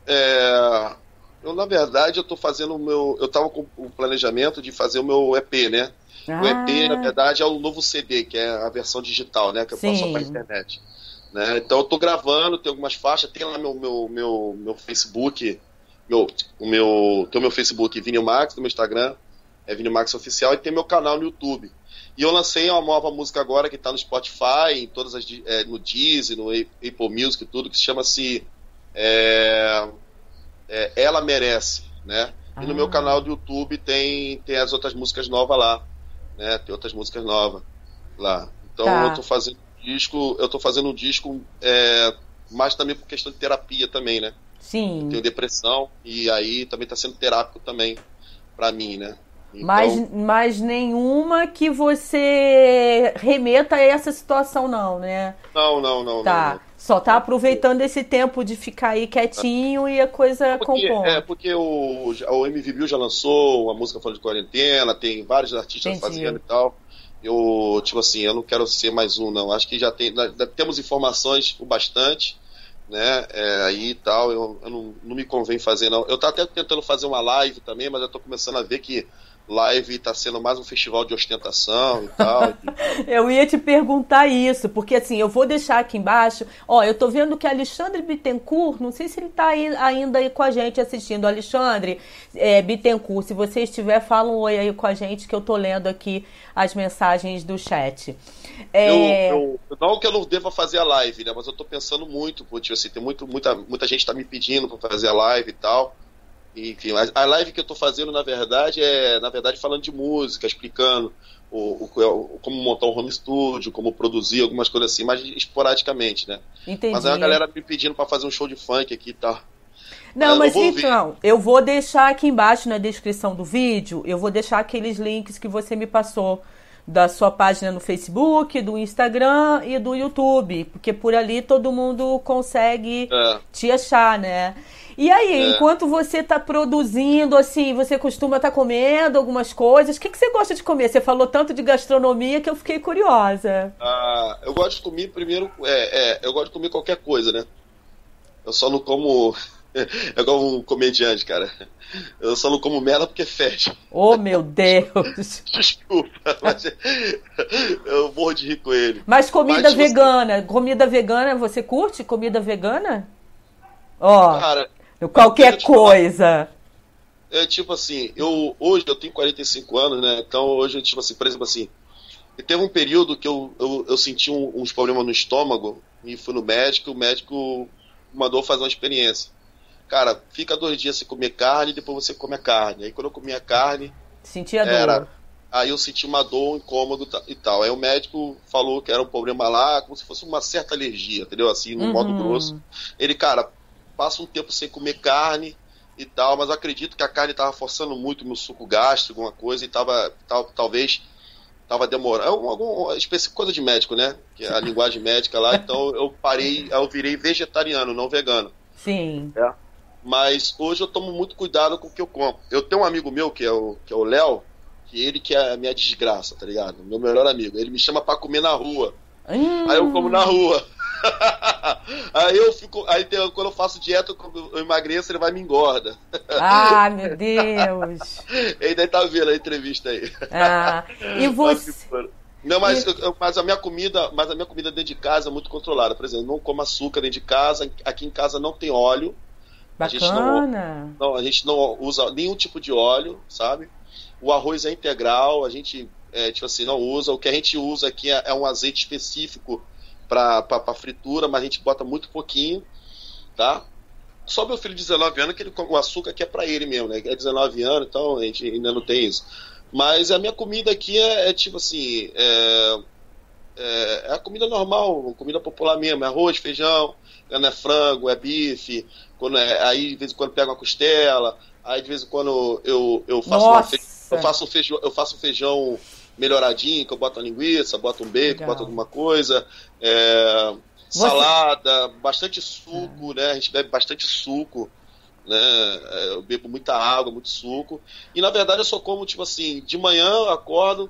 é, eu, na verdade, eu tô fazendo o meu. Eu tava com o planejamento de fazer o meu EP, né? Ah. O EP, na verdade, é o novo CD, que é a versão digital, né? Que eu faço para internet. Né? Então eu tô gravando, tem algumas faixas, tem lá meu, meu, meu, meu Facebook, meu, o meu, tem o meu Facebook Vinil Max, no meu Instagram, é Vinil Max Oficial, e tem meu canal no YouTube. E eu lancei uma nova música agora que está no Spotify, em todas as, é, no Deezer, no Apple Music e tudo, que se chama-se é, é, Ela Merece, né? E no meu ah. canal do YouTube tem, tem as outras músicas novas lá, né? Tem outras músicas novas lá. Então tá. eu tô fazendo um disco, eu tô fazendo um disco é, mais também por questão de terapia também, né? Sim. Eu tenho depressão e aí também tá sendo terápico também para mim, né? Então... Mas, mas nenhuma que você remeta a essa situação, não, né? Não, não, não. Tá. Não, não. Só tá aproveitando esse tempo de ficar aí quietinho e a coisa porque, compõe. É, porque o, o MV já lançou uma música falando de quarentena, tem vários artistas Entendi. fazendo e tal. Eu, tipo assim, eu não quero ser mais um, não. Acho que já tem. Temos informações o bastante, né? É, aí e tal. Eu, eu não, não me convém fazer, não. Eu tô até tentando fazer uma live também, mas eu tô começando a ver que live está sendo mais um festival de ostentação e tal. *laughs* eu ia te perguntar isso, porque assim, eu vou deixar aqui embaixo. Ó, eu tô vendo que Alexandre Bittencourt, não sei se ele está aí, ainda aí com a gente assistindo. Alexandre é, Bittencourt, se você estiver, fala um oi aí com a gente, que eu tô lendo aqui as mensagens do chat. É... Eu, eu, não que eu não deva fazer a live, né? Mas eu tô pensando muito, porque assim, tem muito, muita, muita gente tá me pedindo para fazer a live e tal. Enfim, a live que eu estou fazendo, na verdade, é na verdade falando de música, explicando o, o, como montar um home studio, como produzir algumas coisas assim, mas esporadicamente, né? Entendi. Mas aí a galera me pedindo para fazer um show de funk aqui e tá. tal. Não, É, mas eu então, eu vou deixar aqui embaixo na descrição do vídeo, eu vou deixar aqueles links que você me passou da sua página no Facebook, do Instagram e do YouTube, porque por ali todo mundo consegue É. te achar, né? E aí, É. enquanto você tá produzindo, assim, você costuma estar comendo algumas coisas, o que, que você gosta de comer? Você falou tanto de gastronomia que eu fiquei curiosa. Ah, eu gosto de comer primeiro. É, é, eu gosto de comer qualquer coisa, né? Eu só não como. *laughs* É igual um comediante, cara. Eu só não como merda porque fede. Oh, meu Deus! *laughs* Desculpa, mas *laughs* eu morro de rir com ele. Mas comida Mas, vegana, comida vegana, você curte comida vegana? Ó, Cara, qualquer coisa. é tipo assim, eu hoje eu tenho 45 anos, né? Então hoje, tipo assim, por exemplo assim, teve um período que eu, eu, eu senti um- uns problemas no estômago e fui no médico, o médico mandou fazer uma experiência. Cara, fica dois dias sem comer carne, depois você come a carne. Aí quando eu comia carne, Sentia dor. Era. aí eu senti uma dor, um incômodo e tal. Aí o médico falou que era um problema lá, como se fosse uma certa alergia, entendeu? Assim, no Uhum. modo grosso. Ele, cara, passa um tempo sem comer carne e tal, mas acredito que a carne tava forçando muito o meu suco gástrico, alguma coisa, e tava, tal, talvez tava demorando. Algum, algum, especi- coisa de médico, né? Que é a linguagem médica lá, então eu parei, eu virei vegetariano, não vegano. Sim. Mas hoje eu tomo muito cuidado com o que eu como. Eu tenho um amigo meu, que é o que é o Léo, que ele que é a minha desgraça, tá ligado? Meu melhor amigo. Ele me chama pra comer na rua. Hum, Aí eu como na rua. *laughs* aí eu fico. Aí tem- quando eu faço dieta, eu, emagreço, ele vai e me engorda. Ah, meu Deus. *laughs* Ele daí tá vendo a entrevista aí. Ah, e você. Não, mas, eu- mas a minha comida, mas a minha comida dentro de casa é muito controlada. Por exemplo, não como açúcar dentro de casa. Aqui em casa não tem óleo. A gente não- Bacana. Não, a gente não usa nenhum tipo de óleo, sabe? O arroz é integral, a gente, é, tipo assim, não usa. O que a gente usa aqui é, é um azeite específico para fritura, mas a gente bota muito pouquinho, tá? Só meu filho de 19 anos, que ele, o açúcar aqui é para ele mesmo, né? É 19 anos, então a gente ainda não tem isso. Mas a minha comida aqui é, é tipo assim, é, é, é a comida normal, comida popular mesmo, é arroz, feijão, quando é frango, é bife, quando é, aí de vez em quando pega uma costela, aí de vez em quando eu, eu faço uma Nossa. fe- eu faço um feijão, eu faço um feijão melhoradinho, que eu boto uma linguiça, boto um bacon, Legal. boto alguma coisa, é, Você- salada, bastante suco, né? A gente bebe bastante suco, né? É, Eu bebo muita água, muito suco. E na verdade eu só como tipo assim, de manhã eu acordo,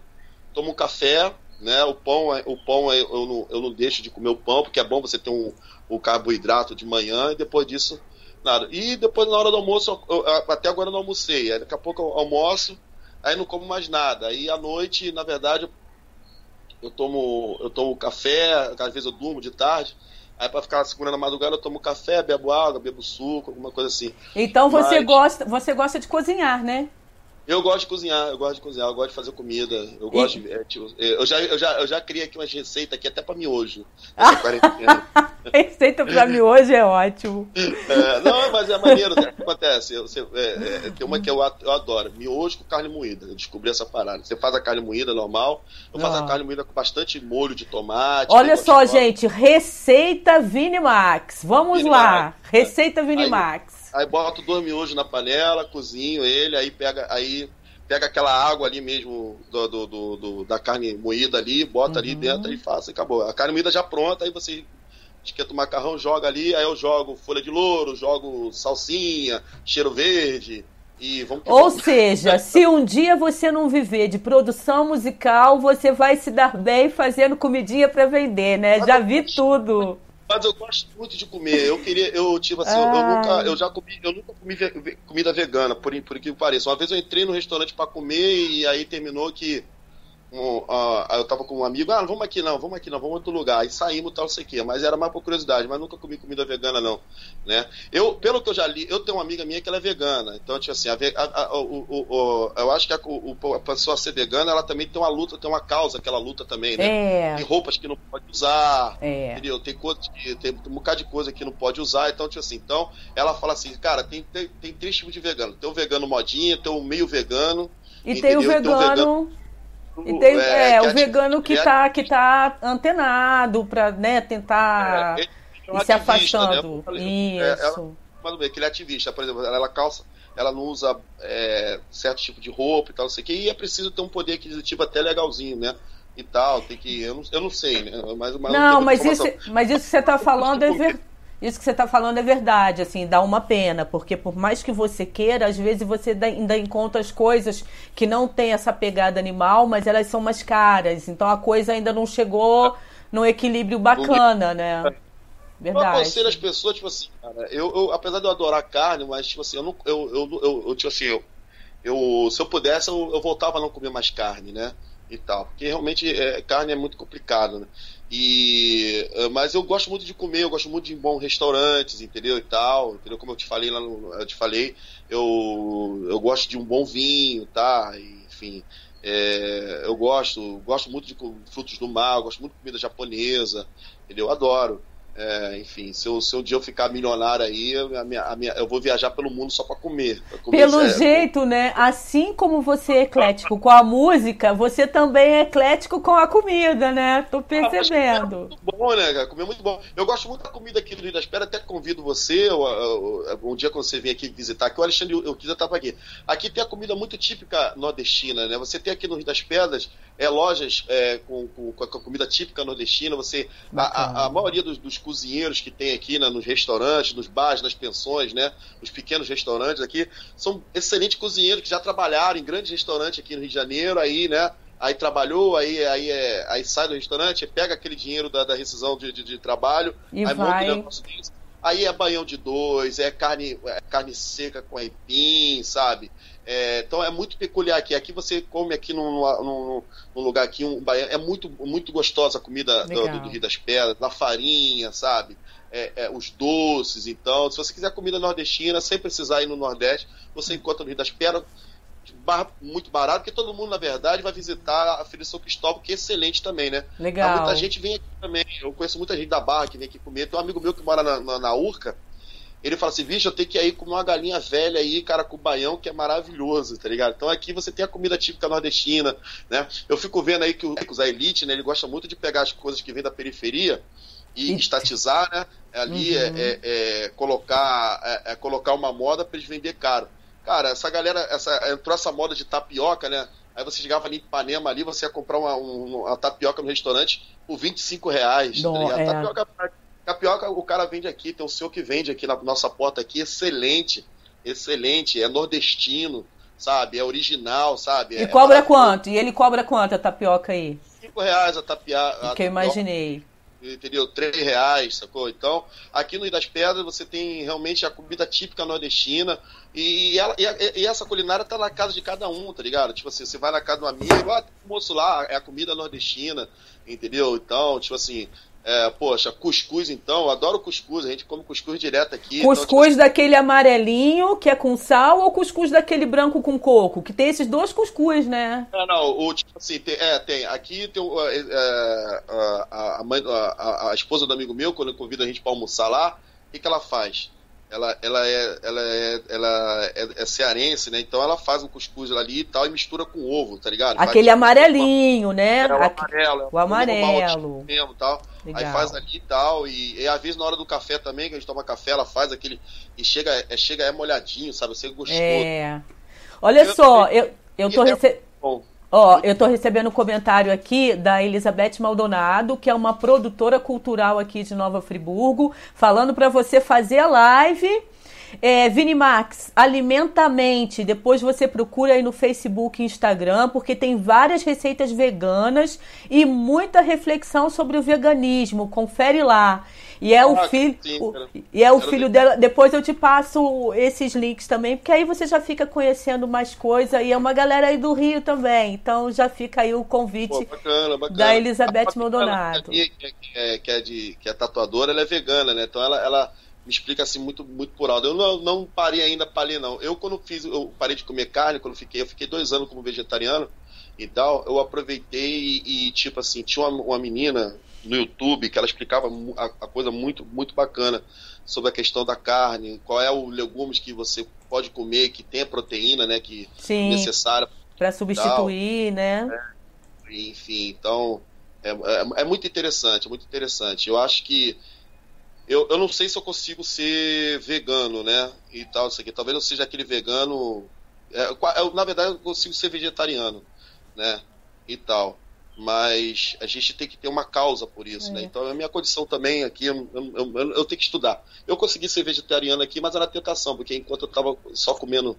tomo um café, né? O pão, é- o pão é- eu não, eu não deixo de comer o pão, porque é bom você ter um, o carboidrato de manhã e depois disso nada. E depois na hora do almoço, eu- eu- até agora eu não almocei. Aí daqui a pouco eu almoço, aí não como mais nada. Aí à noite, na verdade, eu, tomo eu tomo café, às vezes eu durmo de tarde. Aí pra ficar segurando a madrugada eu tomo café, bebo água, bebo suco, alguma coisa assim. Então você Mas- gosta, você gosta de cozinhar, né? Eu gosto de cozinhar, eu gosto de cozinhar, eu gosto de fazer comida, eu gosto de. é, tipo, eu, já, eu, já, eu já criei aqui umas receitas aqui até pra miojo. *laughs* Receita pra mim hoje é ótimo. É, não, mas é maneiro, o que acontece? Eu- você- é, é, tem uma que eu, eu adoro, miojo com carne moída. Eu descobri essa parada. Você faz a carne moída normal, eu faço Ah. a carne moída com bastante molho de tomate. Olha só, gente, receita Vinimax. Vamos lá. Max. Receita Vinimax. Aí boto dois miojos na panela, cozinho ele, aí pega, aí pega aquela água ali mesmo do, do- do- do- da carne moída ali, bota ali Uhum. dentro e faço, e acabou. A carne moída já pronta, aí você esquenta o macarrão, joga ali, aí eu jogo folha de louro, jogo salsinha, cheiro verde e vamos Ou seja, *laughs* se um dia você não viver de produção musical, você vai se dar bem fazendo comidinha pra vender, né? Já vi tudo. Mas eu gosto muito de comer. Eu queria, eu tipo assim, eu, eu Ah. nunca, eu já comi, eu nunca comi ve- comida vegana, por, por que pareça. Uma vez eu entrei no restaurante para comer e aí terminou que um, ah, eu tava com um amigo, ah, vamos aqui não, vamos aqui não, vamos outro lugar. Aí saímos tal, sei o quê. Mas era mais por curiosidade, mas nunca comi comida vegana, não. Né? Eu, pelo que eu já li, eu tenho uma amiga minha que ela é vegana. Então, tipo assim, a a- a- o, o- eu acho que a, o- pessoa ser vegana, ela também tem uma luta, tem uma causa que ela luta também, né? É, Tem roupas que não pode usar, é. Entendeu? Tem, coisa tem um bocado de coisa que não pode usar, então, tipo assim, então, ela fala assim, cara, tem, tem, tem três tipos de vegano. Tem o vegano modinha, tem o meio vegano, E tem o Entendeu? Tem o vegano. E tem, é, é o vegano que está que tá antenado para né, tentar é, é um se né? afastando. Né? Isso. Ela, bem, que ele é ativista, por exemplo, ela calça, ela não usa é, certo tipo de roupa e tal, não sei o que, e é preciso ter um poder aquisitivo até legalzinho, né? E tal, tem que. Eu não, eu não sei, né? Mas, mas não, mas isso, mas isso que você está falando é verdade isso que você está falando é verdade, assim, dá uma pena, porque por mais que você queira, às vezes você ainda encontra as coisas que não tem essa pegada animal, mas elas são mais caras. Então a coisa ainda não chegou num equilíbrio bacana, né? Verdade. Eu aconselho as pessoas, tipo assim, cara, eu, eu, apesar de eu adorar carne, mas, tipo assim, eu não. Eu, eu, eu, eu tipo assim, eu, eu, se eu pudesse, eu, eu voltava a não comer mais carne, né? E tal. Porque realmente é, carne é muito complicado, né? E, eh, mas eu gosto muito de comer, eu gosto muito de ir em bons restaurantes, entendeu? E tal, entendeu? Como eu te falei lá no, eu te falei, eu, eu gosto de um bom vinho, tá? Enfim, é, eu gosto, gosto muito de frutos do mar, gosto muito de comida japonesa, entendeu? Eu adoro. É, enfim, se, eu, se um dia eu ficar milionário aí, a minha, a minha, eu vou viajar pelo mundo só para comer, comer. Pelo certo. jeito, né? Assim como você é eclético com a música, você também é eclético com a comida, né? Tô percebendo. É muito bom, né, cara? Comer é muito bom. Eu gosto muito da comida aqui do Rio das Pedras, até convido você, um dia quando você vir aqui visitar, que o Alexandre eu quis estar aqui. Aqui tem a comida muito típica nordestina, né? Você tem aqui no Rio das Pedras é, lojas é, com, com, com, a comida típica nordestina, você. A, a, a maioria dos, dos cozinheiros que tem aqui né, nos restaurantes, nos bares, nas pensões, né? Os pequenos restaurantes aqui, são excelentes cozinheiros que já trabalharam em grandes restaurantes aqui no Rio de Janeiro, aí, né? Aí trabalhou, aí, aí, é, aí sai do restaurante, pega aquele dinheiro da, da rescisão de, de, de trabalho, e aí vai. monta o Aí é banhão de dois, é carne, é carne seca com aipim, sabe? É, então é muito peculiar aqui. Aqui você come aqui num, num, num lugar aqui, um baiano, é muito, muito gostosa a comida do, do, do, Rio das Pedras, da farinha, sabe? É, é, os doces, então, se você quiser comida nordestina, sem precisar ir no Nordeste, você encontra no Rio das Pedras muito barato, porque todo mundo, na verdade, vai visitar a Feira de São Cristóvão, que é excelente também, né? Legal. muita gente vem aqui também. Eu conheço muita gente da Barra que vem aqui comer. Tem um amigo meu que mora na, na, na Urca, ele fala assim, bicho, eu tenho que ir comer uma galinha velha aí, cara, com baião, que é maravilhoso, tá ligado? Então aqui você tem a comida típica nordestina, né? Eu fico vendo aí que o Zé Elite, né, ele gosta muito de pegar as coisas que vêm da periferia e estatizar, né? Ali é, uhum. é, é, é, colocar, é, é, colocar uma moda para eles vender caro. Cara, essa galera, essa, entrou essa moda de tapioca, né? Aí você chegava ali em Ipanema ali, você ia comprar uma, uma tapioca no restaurante por 25 reais, Não, tá ligado? Tapioca Tapioca o cara vende aqui, tem o senhor que vende aqui na nossa porta aqui, excelente, excelente, é nordestino, sabe? É original, sabe? E é, cobra é quanto? E ele cobra quanto a tapioca aí? Cinco reais a tapioca. Que eu imaginei. Entendeu? Três reais, sacou? Então, aqui no Rio das Pedras você tem realmente a comida típica nordestina e, ela, e, e essa culinária tá na casa de cada um, tá ligado? Tipo assim, você vai na casa do amigo, ah, tem um moço lá, é a comida nordestina, entendeu? Então, tipo assim, é, poxa, cuscuz então, eu adoro cuscuz, a gente come cuscuz direto aqui. Cuscuz então, daquele amarelinho, que é com sal, ou cuscuz daquele branco com coco? Que tem esses dois cuscuz, né? Não, não, o tipo assim, tem, é, tem. Aqui tem é, é, a, mãe, a, a, esposa do amigo meu, quando convida a gente para almoçar lá, o que, que ela faz? ela, ela, é, ela, é, ela é, é, cearense, né? Então ela faz um cuscuz ali e tal e mistura com ovo, tá ligado? Aquele faz, amarelinho, uma, né? É, o amarelo. O amarelo. Mesmo, tal. Legal. Aí faz ali e tal. E, e vezes na hora do café também, que a gente toma café, ela faz aquele. E chega, é, chega é molhadinho, sabe? Você gostou. É. Olha eu, só, eu, eu tô recebendo. Ó, eu estou recebendo um comentário aqui da Elizabeth Maldonado, que é uma produtora cultural aqui de Nova Friburgo, falando para você fazer a live. É, Vinimax, alimenta a mente. Depois você procura aí no Facebook e Instagram, porque tem várias receitas veganas e muita reflexão sobre o veganismo. Confere lá. E é ah, o filho, o, e é o filho dela. Depois eu te passo esses links também, porque aí você já fica conhecendo mais coisa e é uma galera aí do Rio também. Então já fica aí o convite Pô, bacana, bacana. da Elizabeth Maldonado. Que, que, é, que, é de, que é tatuadora, ela é vegana, né? Então ela, ela me explica assim muito muito por alto. Eu não, não parei ainda parei não. Eu quando fiz, eu parei de comer carne, quando fiquei, eu fiquei dois anos como vegetariano e tal. Eu aproveitei e, e tipo assim tinha uma, uma menina no YouTube que ela explicava a, a, coisa muito muito bacana sobre a questão da carne, qual é o legumes que você pode comer que tem a proteína, né, que Sim, necessária para substituir, né? É. enfim, então é, é, é, muito interessante, é muito interessante. Eu acho que eu, eu não sei se eu consigo ser vegano, né? E tal, isso aqui. Talvez eu seja aquele vegano. É, eu, na verdade, eu consigo ser vegetariano, né? E tal mas a gente tem que ter uma causa por isso, né? é. né? Então a minha condição também aqui, eu, eu, eu, tenho que estudar. Eu consegui ser vegetariano aqui, mas era tentação, porque enquanto eu estava só comendo,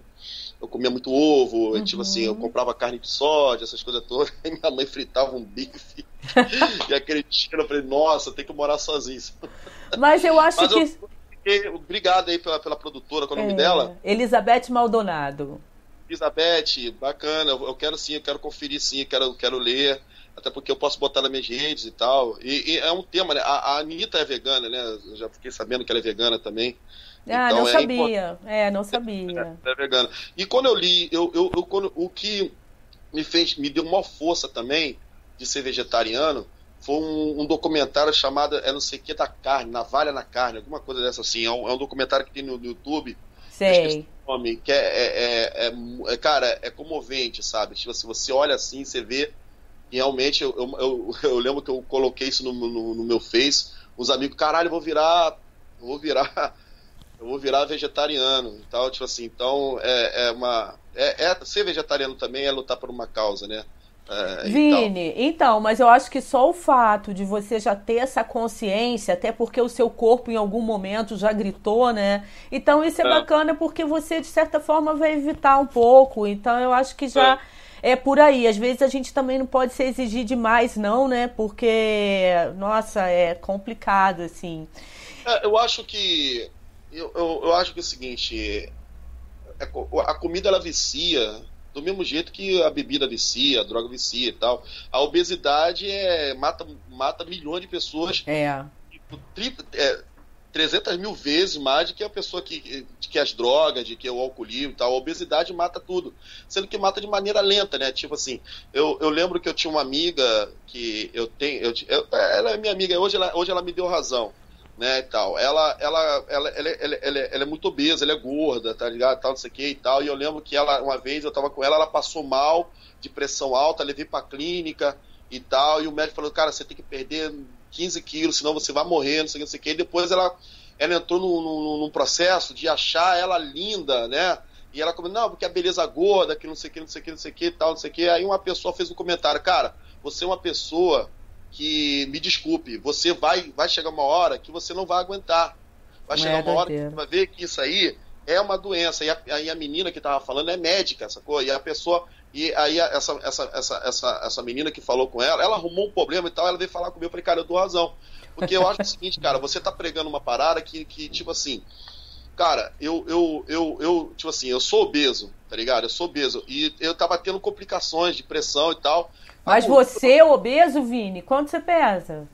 eu comia muito ovo, uhum. tipo assim, eu comprava carne de soja, essas coisas todas, *laughs* e minha mãe fritava um bife, *laughs* e aquele dia eu falei, nossa, tem que morar sozinho. Mas eu acho mas que... Eu, obrigado aí pela, pela produtora, qual é o nome é, dela? Elizabeth Maldonado. Elizabeth, bacana, eu, quero sim, eu quero conferir sim, eu quero, quero ler até porque eu posso botar nas minhas redes e tal. E, e é um tema, né? A, a Anitta é vegana, né? Eu já fiquei sabendo que ela é vegana também. Ah, então, não é sabia. É, não sabia. É, é, vegana. E quando eu li, eu, eu, eu, quando, o que me fez, me deu uma força também de ser vegetariano foi um, um documentário chamado, é não sei o que da carne, Navalha na carne, alguma coisa dessa assim. É um, é um documentário que tem no, no YouTube. Sei. Nome, que é, é, é, é, cara, é comovente, sabe? Tipo assim, você olha assim, você vê realmente eu, eu, eu, *laughs* eu, lembro que eu coloquei isso no, no, no, meu Face. Os amigos, caralho, eu vou virar. Eu vou virar. *laughs* Eu vou virar vegetariano e tal, tipo assim, então é, é uma. É, é, ser vegetariano também é lutar por uma causa, né? É, Vini, então. então, mas eu acho que só o fato de você já ter essa consciência, até porque o seu corpo em algum momento já gritou, né? Então isso é, é. bacana porque você, de certa forma, vai evitar um pouco. Então eu acho que já. É é por aí. Às vezes a gente também não pode se exigir demais, não, né? Porque, nossa, é complicado, assim. É, eu acho que. Eu, eu, eu, acho que é o seguinte. É, a comida ela vicia do mesmo jeito que a bebida vicia, a droga vicia e tal. A obesidade é, mata, mata milhões de pessoas. É. é 300 mil vezes mais do que a pessoa que, que as drogas, de que o alcoolismo e tal. A obesidade mata tudo. Sendo que mata de maneira lenta, né? Tipo assim, eu, eu lembro que eu tinha uma amiga que eu tenho. Eu, eu, ela é minha amiga, hoje ela, hoje ela me deu razão. Né, e tal. Ela, ela, ela, ela, ela, ela, ela é muito obesa, ela é gorda, tá ligado? Tal, não sei o que e tal. E eu lembro que ela, uma vez eu tava com ela, ela passou mal, de pressão alta, levei pra clínica e tal. E o médico falou, cara, você tem que perder 15 quilos, senão você vai morrer, não sei, não sei o que. E depois ela, ela entrou num, num, num, processo de achar ela linda, né? E ela comentou, não, porque a beleza gorda, que não sei o que, não sei o que, não sei o que, tal, não sei o que. Aí uma pessoa fez um comentário, cara, você é uma pessoa que, me desculpe, você vai, vai chegar uma hora que você não vai aguentar. Vai chegar é uma hora que você vai ver que isso aí é uma doença. E a, aí a menina que tava falando é médica, sacou? E a pessoa e aí essa, essa, essa, essa, essa menina que falou com ela, ela arrumou um problema e tal, ela veio falar comigo, eu falei, cara, eu dou razão. Porque eu acho o seguinte, cara, você tá pregando uma parada que, que tipo assim, cara, eu, eu, eu, eu, tipo assim, eu sou obeso, tá ligado? Eu sou obeso. E eu tava tendo complicações de pressão e tal. Mas você é obeso, Vini? Quanto você pesa?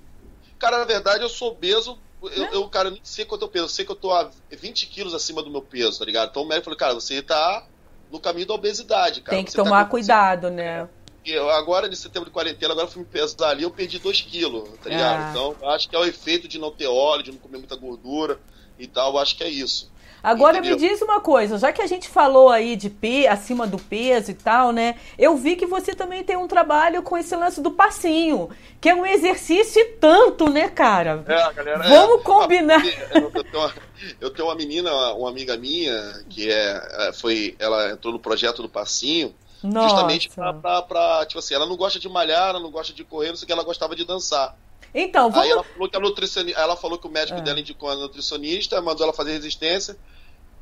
Cara, na verdade, eu sou obeso. Eu, é? eu cara, nem sei quanto eu peso. Eu sei que eu tô a 20 quilos acima do meu peso, tá ligado? Então o médico falou, cara, você tá no caminho da obesidade, cara. Tem que Você tá tomar tá cuidado, né? Eu, agora, nesse tempo de quarentena, agora fui me pesar ali, eu perdi 2 quilos, tá ligado? Ah. Então, acho que é o efeito de não ter óleo, de não comer muita gordura e tal, acho que é isso. Agora Entendeu? me diz uma coisa, já que a gente falou aí de P, acima do peso e tal, né? Eu vi que você também tem um trabalho com esse lance do passinho, que é um exercício e tanto, né, cara? É, galera. Vamos é, combinar. Eu, eu, tenho uma, eu, tenho uma, menina, uma amiga minha, que é, é, foi, ela entrou no projeto do passinho. Nossa. Justamente pra, pra, pra, Tipo assim, ela não gosta de malhar, ela não gosta de correr, não sei o que, ela gostava de dançar. Então, vamos... Aí ela falou que a nutricionista, ela falou que o médico é. dela indicou a nutricionista, mandou ela fazer resistência.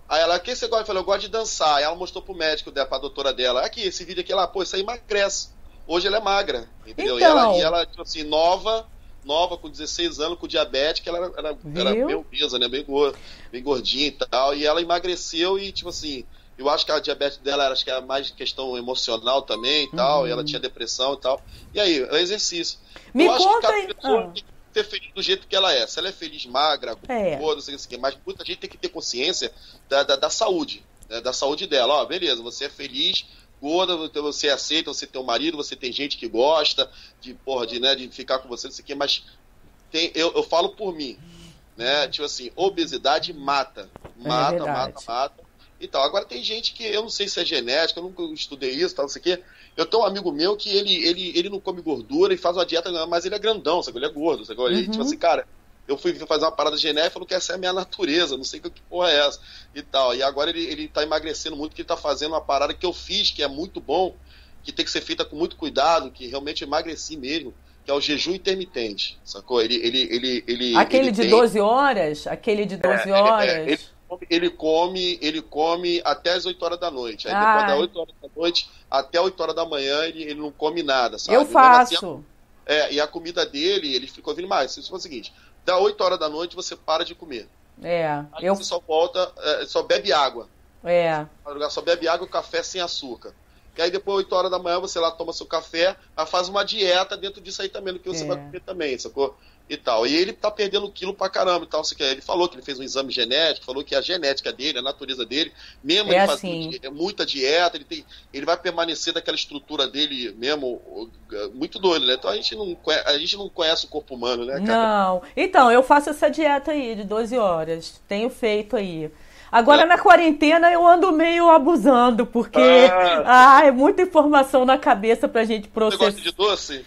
Aí ela, quem você gosta? Eu falei, eu gosto de dançar. Aí ela mostrou pro médico dela, pra doutora dela, aqui, esse vídeo aqui, ela, pô, isso aí emagrece. Hoje ela é magra, entendeu? Então... E, ela, então. e ela, tipo assim, nova, nova, com 16 anos, com diabetes, que ela era, era, era bem obesa, né? Bem, gorda, bem gordinha e tal. E ela emagreceu e, tipo assim, eu acho que a diabetes dela acho que era mais questão emocional também e tal, uhum. e ela uhum. tinha depressão e tal. E aí, é exercício. Me eu conta acho que cada pessoa ah. tem ser feliz do jeito que ela é. Se ela é feliz, magra, é. gorda, não sei o que, mas muita gente tem que ter consciência da, da, da saúde, né, da saúde dela. Ó, beleza, você é feliz, gorda, você aceita, você tem um marido, você tem gente que gosta de, porra, de, né, de ficar com você, não sei o que, mas tem, eu, eu falo por mim, né? Tipo assim, obesidade mata. É mata, é mata, mata. e tal. Agora tem gente que eu não sei se é genética, eu nunca estudei isso, tal, não sei o quê. Eu tenho um amigo meu que ele, ele, ele não come gordura e faz uma dieta, mas ele é grandão, sabe? Ele é gordo, sabe? Ele, tipo uhum. assim, cara, eu fui fazer uma parada genética e falou que essa é a minha natureza, não sei que porra é essa e tal. E agora ele, ele tá emagrecendo muito, que ele tá fazendo uma parada que eu fiz, que é muito bom, que tem que ser feita com muito cuidado, que realmente emagreci mesmo, que é o jejum intermitente, sacou? Ele, ele, ele, ele Aquele ele de tem... 12 horas? Aquele de 12 é, horas? É, é, ele, ele, come, ele come até as 8 horas da noite. Aí depois das 8 horas da noite até 8 horas da manhã ele, ele não come nada, sabe? Eu faço. é, e a comida dele, ele ficou vindo mais. Isso foi o seguinte: dá 8 horas da noite, você para de comer. É. Aí eu... você só volta, é, só bebe água. É. Só bebe água e café sem açúcar. E aí depois, 8 horas da manhã, você lá toma seu café, aí faz uma dieta dentro disso aí também, do que você é. vai comer também, sacou? E tal. E ele tá perdendo quilo pra caramba e tal. Ele falou que ele fez um exame genético, falou que a genética dele, a natureza dele, mesmo é ele assim. faz muita dieta, ele, tem, ele vai permanecer daquela estrutura dele mesmo, muito doido, né? Então a gente não, a gente não conhece o corpo humano, né? Cara? Não. Então, eu faço essa dieta aí de 12 horas. Tenho feito aí. Agora, é. na quarentena, eu ando meio abusando, porque ah. ah, é muita informação na cabeça pra gente processar. Você gosta de doce?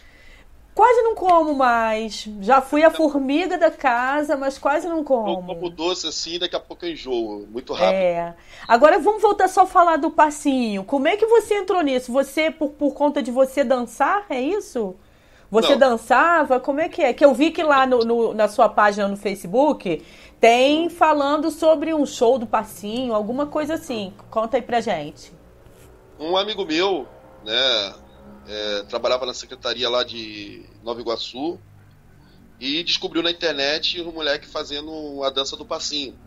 Quase não como mais. Já fui a formiga da casa, mas quase não como. Eu como doce assim, daqui a pouco eu enjoo. Muito rápido. É. Agora vamos voltar só a falar do passinho. Como é que você entrou nisso? Você, por, por conta de você dançar, é isso? Você não. dançava? Como é que é? Que eu vi que lá no, no, na sua página no Facebook tem falando sobre um show do passinho, alguma coisa assim. Conta aí pra gente. Um amigo meu, né, é, trabalhava na secretaria lá de Nova Iguaçu e descobriu na internet um moleque fazendo a dança do passinho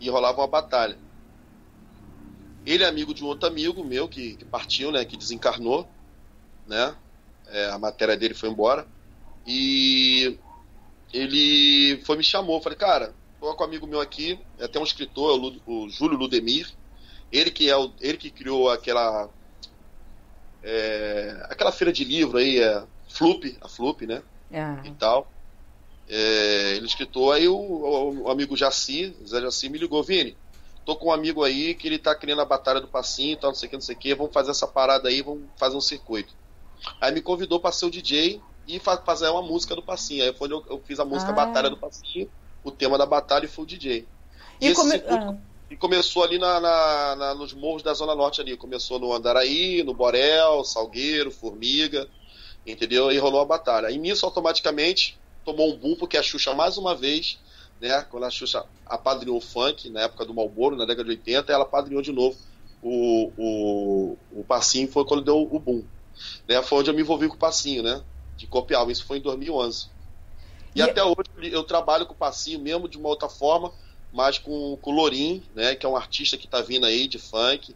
e rolava uma batalha. Ele é amigo de um outro amigo meu que, que partiu, né, que desencarnou, né? É, a matéria dele foi embora e ele foi me chamou, falei, cara, tô com um amigo meu aqui, é até um escritor, o, o Júlio Ludemir, ele que é o, ele que criou aquela é, aquela feira de livro aí, é, Flup, a Flup, né? É. E tal. É, ele escritor, aí o, o, o, amigo Jaci, Zé Jaci, me ligou, Vini, tô com um amigo aí que ele tá criando a batalha do passinho e tal, não sei o que, não sei o que, vamos fazer essa parada aí, vamos fazer um circuito. Aí me convidou para ser o DJ e fazer uma música do passinho. Aí foi onde eu, eu fiz a música ah. Batalha do Passinho, o tema da batalha e fui o DJ. E, e come... circuito, ah. E começou ali na, na, na, nos morros da Zona Norte ali. Começou no Andaraí, no Borel, Salgueiro, Formiga, entendeu? E rolou a batalha. E nisso, automaticamente, tomou um boom, porque a Xuxa, mais uma vez, né? Quando a Xuxa apadrinhou o funk, na época do Malboro, na década de 80, ela apadrinhou de novo o, o, o passinho, foi quando deu o boom. Né? Foi onde eu me envolvi com o passinho, né? De copiar. Isso foi em 2011. E, e até hoje eu trabalho com o passinho mesmo de uma outra forma mas com, com o Lorim, né, que é um artista que está vindo aí de funk,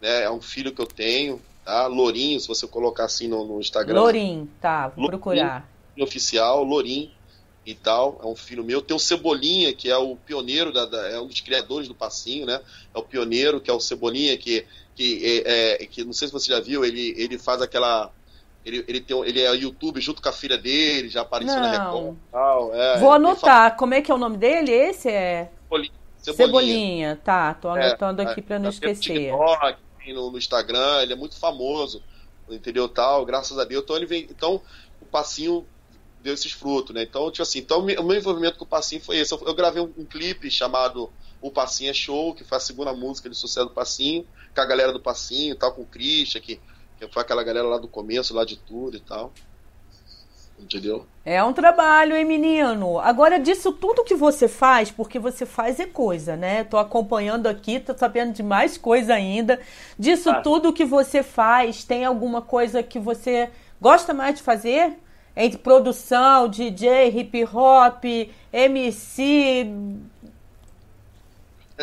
né, é um filho que eu tenho, tá? Lorim, se você colocar assim no, no Instagram. Lorim, tá, vou Lorim, procurar. Oficial, Lorim e tal, é um filho meu. Tem o Cebolinha, que é o pioneiro, da, da, é um dos criadores do passinho, né? É o pioneiro, que é o Cebolinha, que, que, é, é, que não sei se você já viu, ele, ele faz aquela ele, ele, tem, ele é YouTube junto com a filha dele, já apareceu Não. na Record. Tal, é, Vou anotar. Como é que é o nome dele? Esse é. Cebolinha. Cebolinha. Tá, tô é, anotando é, aqui para não esquecer. No, TikTok, no, no, Instagram, ele é muito famoso, entendeu? Tal, graças a Deus. Então ele vem. Então, o passinho deu esses frutos, né? Então, tipo assim, então, o meu envolvimento com o passinho foi esse. Eu, eu gravei um, um, clipe chamado O Passinho é Show, que foi a segunda música de sucesso do Passinho, com a galera do Passinho, tal, com o Christian, que que foi aquela galera lá do começo, lá de tudo e tal. Entendeu? É um trabalho, hein, menino? Agora, disso tudo que você faz, porque você faz é coisa, né? Tô acompanhando aqui, tô sabendo de mais coisa ainda. Disso ah. tudo que você faz, tem alguma coisa que você gosta mais de fazer? Entre produção, DJ, hip hop, MC.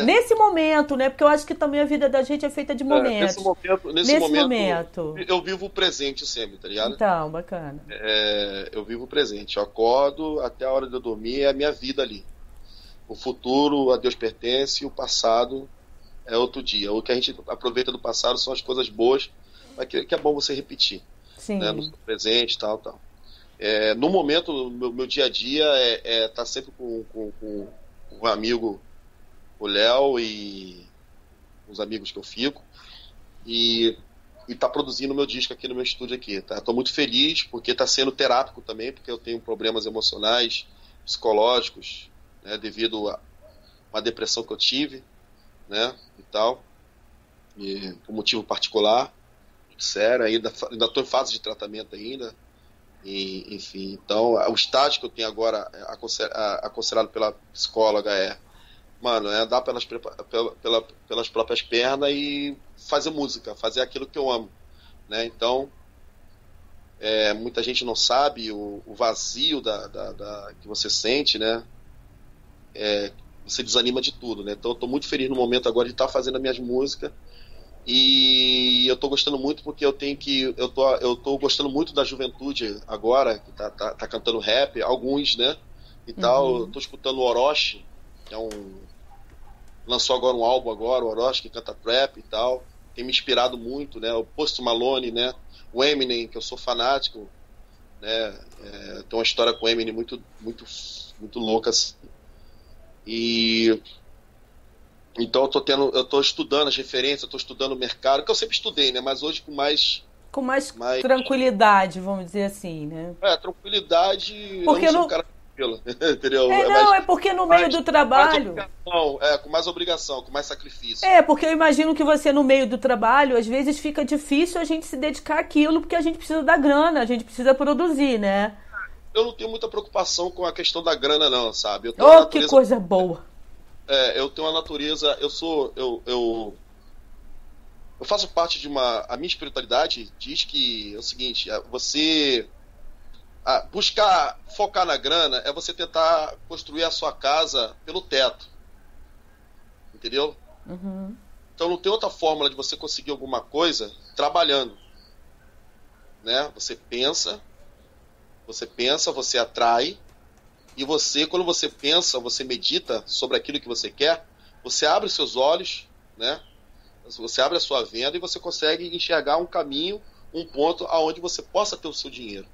Nesse momento, né? Porque eu acho que também a vida da gente é feita de momentos. É, nesse momento, nesse, nesse momento, momento, eu vivo o presente sempre, tá ligado? Então, bacana. É, eu vivo o presente. Eu acordo até a hora de eu dormir, é a minha vida ali. O futuro a Deus pertence, o passado é outro dia. O que a gente aproveita do passado são as coisas boas, que, que é bom você repetir. Sim. Né, no presente, tal, tal. É, no momento, meu, meu dia a dia é, é tá sempre com, com, com um amigo o Léo e os amigos que eu fico. E e tá produzindo meu disco aqui no meu estúdio aqui, tá? Muito feliz porque tá sendo terápico também, porque eu tenho problemas emocionais, psicológicos, né, devido a uma depressão que eu tive, né, e tal, e por motivo particular, sério, ainda ainda tô em fase de tratamento ainda, e, enfim, então o estágio que eu tenho agora aconselhado pela psicóloga é mano, é andar pelas, pela, pela, pelas próprias pernas e fazer música, fazer aquilo que eu amo, né? Então, é, muita gente não sabe o, o vazio da, da, da, que você sente, né? É, você desanima de tudo, né? Então, eu estou muito feliz no momento agora de estar tá fazendo as minhas músicas e eu estou gostando muito porque eu tenho que eu tô eu tô gostando muito da juventude agora que tá, tá, tá cantando rap, alguns, né? E uhum. tal, eu tô escutando o Orochi, que é um lançou agora um álbum agora, o Orochi que canta trap e tal tem me inspirado muito, né? O Post Malone, né? O Eminem, que eu sou fanático, né? É, tem uma história com o Eminem muito, muito, muito louca. Assim. E então eu tô tendo, eu tô estudando as referências, eu tô estudando o mercado, que eu sempre estudei, né? Mas hoje com mais com mais, mais... tranquilidade, vamos dizer assim, né? É, tranquilidade. Porque eu não, no... cara *laughs* entendeu? É, não, é porque no meio mais, do trabalho. Com é, com mais obrigação, com mais sacrifício. É, porque eu imagino que você, no meio do trabalho, às vezes fica difícil a gente se dedicar àquilo, porque a gente precisa da grana, a gente precisa produzir, né? Eu não tenho muita preocupação com a questão da grana, não, sabe? oh, natureza... que coisa boa! É, eu tenho uma natureza, eu sou. Eu, eu, eu faço parte de uma. A minha espiritualidade diz que é o seguinte: é, você ah, buscar focar na grana é você tentar construir a sua casa pelo teto. Entendeu? Uhum. Então não tem outra fórmula de você conseguir alguma coisa trabalhando. Né? Você pensa, você pensa, você atrai, e você, quando você pensa, você medita sobre aquilo que você quer, você abre seus olhos, né? Você abre a sua venda e você consegue enxergar um caminho, um ponto aonde você possa ter o seu dinheiro.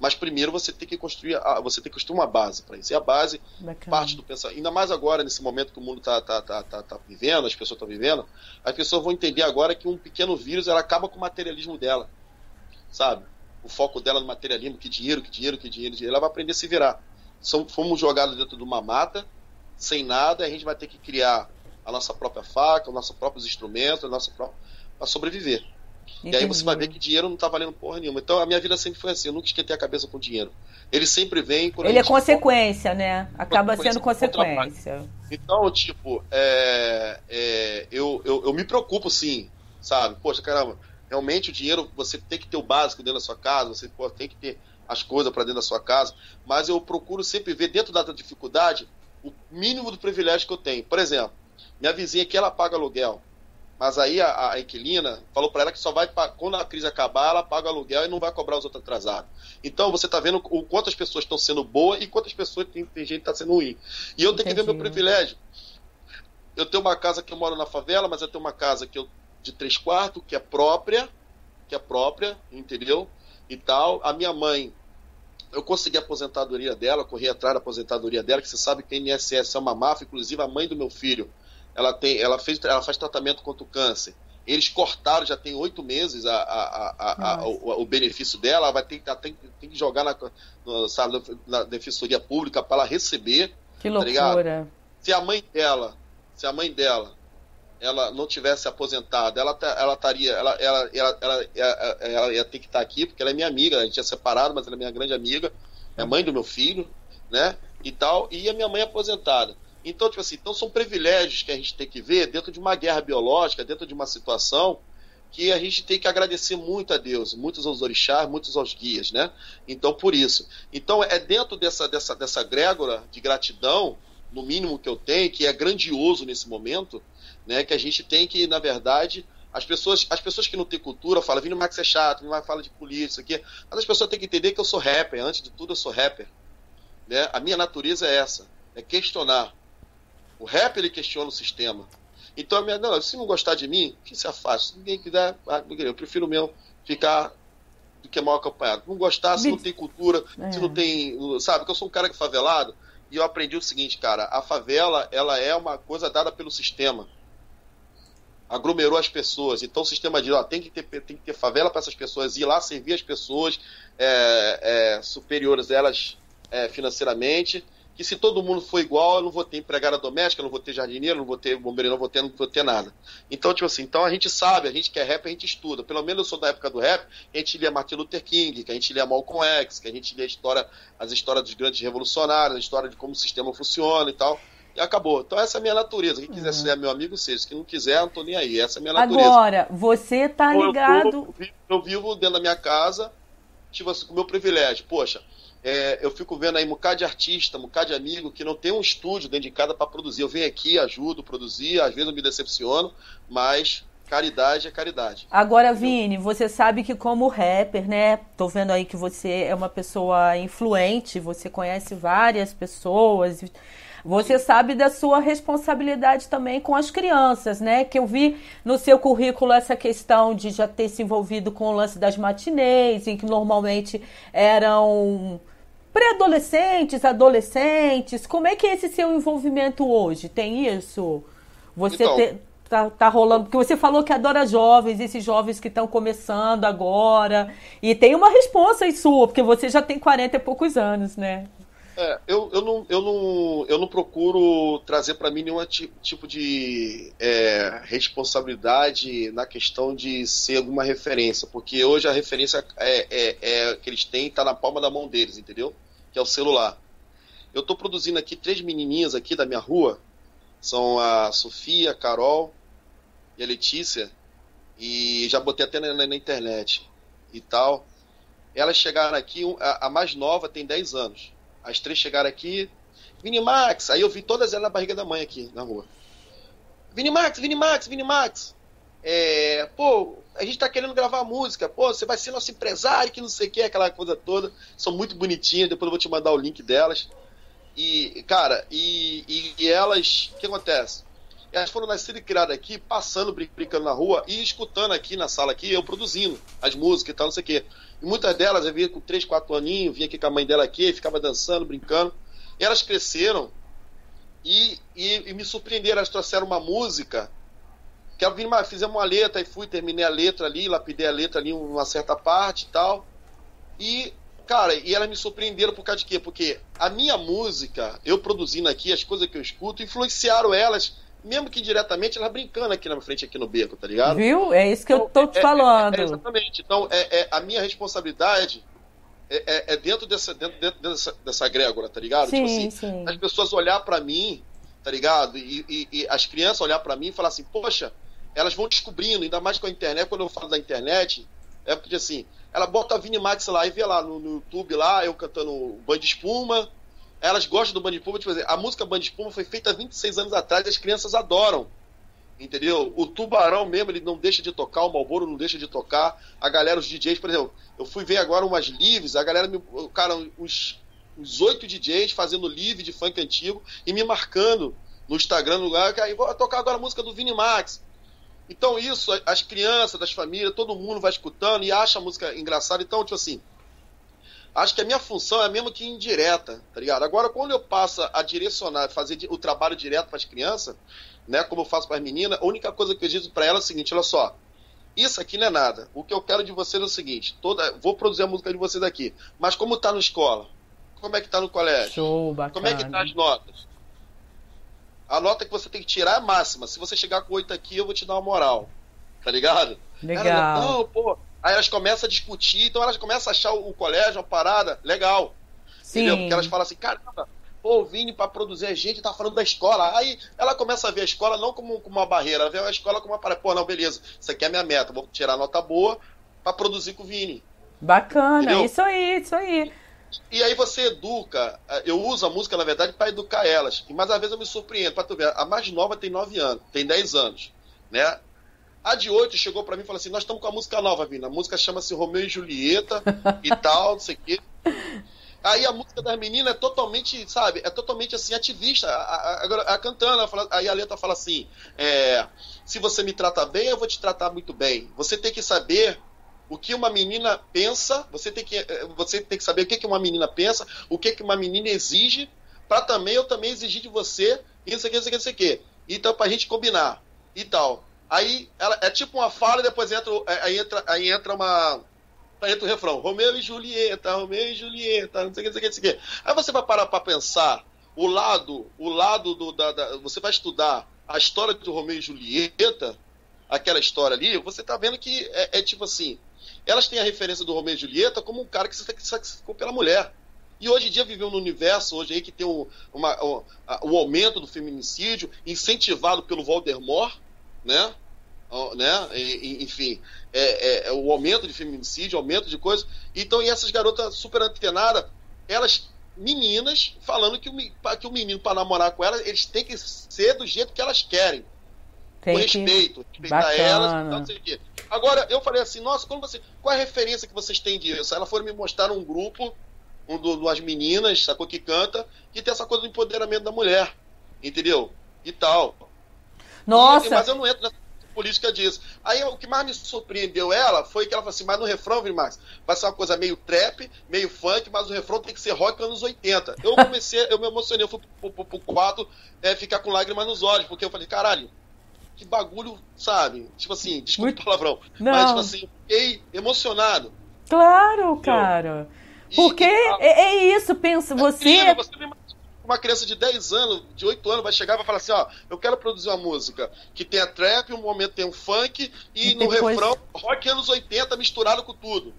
Mas primeiro você tem que construir, a, você tem que construir uma base para isso. E a base Bacana. parte do pensamento. Ainda mais agora, nesse momento que o mundo está tá, tá, tá, tá, vivendo, as pessoas estão vivendo, as pessoas vão entender agora que um pequeno vírus ela acaba com o materialismo dela. Sabe? O foco dela no materialismo, que dinheiro, que dinheiro, que dinheiro, dinheiro. Ela vai aprender a se virar. São, fomos jogados dentro de uma mata, sem nada, a gente vai ter que criar a nossa própria faca, os nossos próprios instrumentos, a nossa própria. para sobreviver. Entendi. E aí você vai ver que dinheiro não tá valendo porra nenhuma. Então a minha vida sempre foi assim, eu nunca esquentei a cabeça com dinheiro. Ele sempre vem Ele é consequência, né? Acaba sendo consequência. Então, tipo, é, é, eu, eu, eu me preocupo sim, sabe? Poxa, caramba, realmente o dinheiro, você tem que ter o básico dentro da sua casa, você pô, tem que ter as coisas para dentro da sua casa, mas eu procuro sempre ver dentro da dificuldade o mínimo do privilégio que eu tenho. Por exemplo, minha vizinha aqui, ela paga aluguel. Mas aí a, a inquilina falou para ela que só vai, quando a crise acabar, ela paga o aluguel e não vai cobrar os outros atrasados. Então você está vendo o quantas pessoas estão sendo boas e quantas pessoas tem, tem gente que está sendo ruim. E eu tenho Entendi. que ver meu privilégio. Eu tenho uma casa que eu moro na favela, mas eu tenho uma casa que eu, de três quartos, que é própria, que é própria, entendeu? E tal. A minha mãe, eu consegui a aposentadoria dela, corri atrás da aposentadoria dela, que você sabe que a INSS é uma máfia, inclusive a mãe do meu filho ela tem, ela fez, ela faz tratamento contra o câncer. Eles cortaram, já tem oito meses a, a, a, o, o, benefício dela, ela vai ter, tem, tem que jogar na, no, sabe, na defensoria pública para ela receber. Que tá loucura. Tá se a mãe dela, se a mãe dela, ela não tivesse aposentada, ela tá, ela estaria, ela, ela, ela, ela, ela, ela ia ter que estar aqui porque ela é minha amiga, a gente é separado, mas ela é minha grande amiga, é mãe do meu filho, né? E tal, e a minha mãe é aposentada. Então, tipo assim, então são privilégios que a gente tem que ver dentro de uma guerra biológica, dentro de uma situação que a gente tem que agradecer muito a Deus, muitos aos orixás, muitos aos guias, né? Então, por isso. Então, é dentro dessa, dessa, dessa grégora de gratidão, no mínimo que eu tenho, que é grandioso nesse momento, né? Que a gente tem que, na verdade, as pessoas, as pessoas que não têm cultura falam, vindo Max é chato, não vai falar de política, aqui. Mas as pessoas têm que entender que eu sou rapper, antes de tudo eu sou rapper. Né? A minha natureza é essa, é questionar. O rap ele questiona o sistema. Então, a minha, não, se não gostar de mim, que se afaste. Se ninguém quiser, ah, eu prefiro mesmo ficar do que mal acompanhado. Não gostar, se não tem cultura, é. se não tem. Sabe, que eu sou um cara que favelado e eu aprendi o seguinte, cara: a favela ela é uma coisa dada pelo sistema. aglomerou as pessoas. Então o sistema de ó, tem, que ter, tem que ter favela para essas pessoas ir lá servir as pessoas é, é, superiores a elas é, financeiramente. Que se todo mundo for igual, eu não vou ter empregada doméstica, eu não vou ter jardineiro, não vou ter bombeiro, não vou ter, não vou ter nada. Então, tipo assim, então a gente sabe, a gente que é rap, a gente estuda. Pelo menos eu sou da época do rap, a gente lia Martin Luther King, que a gente lia Malcolm X, que a gente lia a história, as histórias dos grandes revolucionários, a história de como o sistema funciona e tal e acabou. Então essa é a minha natureza. Quem quiser uhum. ser meu amigo, seja. Quem não quiser, não tô nem aí. Essa é a minha natureza. Agora, você tá ligado. Eu, tô, eu, vivo dentro da minha casa, tipo assim, com o meu privilégio. Poxa, é, eu fico vendo aí um bocado de artista, um bocado de amigo que não tem um estúdio dentro de casa para produzir. Eu venho aqui, ajudo, produzir, às vezes eu me decepciono, mas caridade é caridade. Agora, Vini, você sabe que como rapper, né? Tô vendo aí que você é uma pessoa influente, você conhece várias pessoas. Você sabe da sua responsabilidade também com as crianças, né? Que eu vi no seu currículo essa questão de já ter se envolvido com o lance das matinês, em que normalmente eram pré-adolescentes, adolescentes. Como é que é esse seu envolvimento hoje? Tem isso? Você então, te, tá, tá rolando? Porque você falou que adora jovens, esses jovens que estão começando agora. E tem uma resposta aí sua, porque você já tem 40 e poucos anos, né? É, eu, eu, não, eu, não, eu não procuro trazer para mim nenhum tipo de é, responsabilidade na questão de ser alguma referência, porque hoje a referência é, é, é que eles têm está na palma da mão deles, entendeu? Que é o celular. Eu estou produzindo aqui três menininhas aqui da minha rua, são a Sofia, a Carol e a Letícia, e já botei até na, na internet e tal. Elas chegaram aqui, a, a mais nova tem 10 anos as três chegaram aqui. Vini Max. Aí eu vi todas elas na barriga da mãe aqui, na rua. Vini Max, Vini Max, Vini Max. É, pô, a gente tá querendo gravar música. Pô, você vai ser nosso empresário, que não sei o que, aquela coisa toda. São muito bonitinhas. Depois eu vou te mandar o link delas. E, cara, e, e, e elas. O que acontece? Elas foram nascidas e criadas aqui, passando, brincando na rua e escutando aqui na sala aqui, eu produzindo as músicas e tal, não sei o quê. E muitas delas eu via com 3, 4 aninhos, vinha aqui com a mãe dela aqui, ficava dançando, brincando. E elas cresceram e, e, e, me surpreenderam. Elas trouxeram uma música que eu vim, fizemos uma letra e fui, terminei a letra ali, lapidei a letra ali uma certa parte e tal. E, cara, e elas me surpreenderam por causa de quê? Porque a minha música, eu produzindo aqui, as coisas que eu escuto, influenciaram elas mesmo que diretamente, ela brincando aqui na frente, aqui no beco, tá ligado? Viu? É isso que então, eu tô te é, falando. É, é, exatamente. Então, é, é, a minha responsabilidade é, é, dentro, dessa, dentro, dentro dessa, dessa grégora, tá ligado? Sim, tipo assim, sim. as pessoas olhar para mim, tá ligado? E, e, e as crianças olhar para mim e falar assim, poxa, elas vão descobrindo, ainda mais com a internet, quando eu falo da internet, é porque assim, ela bota a Vini Max lá e vê lá no, no YouTube lá, eu cantando Band Espuma, elas gostam do Band Espuma, tipo, a música Band Espuma foi feita há 26 anos atrás e as crianças adoram. Entendeu? O Tubarão mesmo, ele não deixa de tocar, o Malboro não deixa de tocar. A galera, os DJs, por exemplo, eu fui ver agora umas lives, a galera me. Cara, os oito DJs fazendo live de funk antigo e me marcando no Instagram, no lugar, que aí vou tocar agora a música do Vini Max. Então, isso, as crianças, das famílias, todo mundo vai escutando e acha a música engraçada. Então, tipo assim, acho que a minha função é mesmo que indireta, tá ligado? Agora, quando eu passo a direcionar, fazer o trabalho direto para as crianças, né, como eu faço para as meninas, a única coisa que eu digo para elas é o seguinte: olha só, isso aqui não é nada. O que eu quero de vocês é o seguinte: toda, vou produzir a música de vocês aqui, mas como tá na escola? Como é que tá no colégio? Show, bacana. Como é que tá as notas? A nota que você tem que tirar é máxima. Se você chegar com oito aqui, eu vou te dar uma moral. Tá ligado? Legal. Ela, não, pô, Aí elas começam a discutir, então elas começam a achar o, colégio uma parada legal. Sim. Entendeu? Porque elas falam assim, caramba, pô, o Vini para produzir a gente tá falando da escola. Aí ela começa a ver a escola não como, como uma barreira, ela vê a escola como uma parada. Pô, não, beleza, isso aqui é a minha meta, vou tirar nota boa para produzir com o Vini. Bacana, Entendeu? isso aí, isso aí. E aí você educa, eu uso a música, na verdade, para educar elas. Mas às vezes eu me surpreendo, para tu ver, a mais nova tem 9 anos, tem 10 anos, né? A de 8 chegou para mim e falou assim: Nós estamos com a música nova vindo. A música chama-se Romeu e Julieta e *laughs* tal, não sei o quê. Aí a música das meninas é totalmente, sabe, é totalmente assim, ativista. A, a, a, a cantando, fala, aí a letra fala assim: é, se você me trata bem, eu vou te tratar muito bem. Você tem que saber o que uma menina pensa, você tem que, é, você tem que saber o que, que uma menina pensa, o que, que uma menina exige, para também eu também exigir de você, isso aqui, isso aqui, isso aqui. Então, pra gente combinar e tal. Aí ela, é tipo uma fala e depois entra, é, aí entra, aí entra uma. Aí entra o refrão, Romeu e Julieta, Romeu e Julieta, não sei o que, não sei o que, não sei o que. Aí você vai parar pra pensar o lado, o lado do. Da, da, você vai estudar a história de Romeu e Julieta, aquela história ali, você tá vendo que é, é tipo assim. Elas têm a referência do Romeu e Julieta como um cara que se sacrificou pela mulher. E hoje em dia vivemos num universo hoje aí que tem o, o, a, o aumento do feminicídio, incentivado pelo Voldemort, né? Né? E, enfim, é, é, é, o aumento de feminicídio, aumento de coisas. Então, e essas garotas super antenadas, elas, meninas, falando que o, que o menino, para namorar com elas, eles têm que ser do jeito que elas querem. Tem com respeito, que... respeitar Bacana. elas, não sei o quê. Agora, eu falei assim, nossa, quando você, qual é a referência que vocês têm disso? Ela foi me mostrar um grupo, um do, duas meninas, sacou, que canta, que tem essa coisa do empoderamento da mulher, entendeu? E tal. Nossa! Mas eu não entro nessa política disso. Aí o que mais me surpreendeu ela foi que ela falou assim, mas no refrão, Max, vai ser uma coisa meio trap, meio funk, mas o refrão tem que ser rock anos 80. Eu comecei, eu me emocionei, eu fui pro, pro, pro quarto é, ficar com lágrimas nos olhos, porque eu falei, caralho, que bagulho, sabe? Tipo assim, desculpa Muito... o palavrão, Não. mas tipo assim, fiquei emocionado. Claro, cara. Porque e, é, é, isso, pensa, é você. Incrível, você uma criança de 10 anos, de 8 anos, vai chegar e vai falar assim: ó, eu quero produzir uma música que tenha trap, um momento tem um funk, e, e no depois... refrão, rock anos 80 misturado com tudo.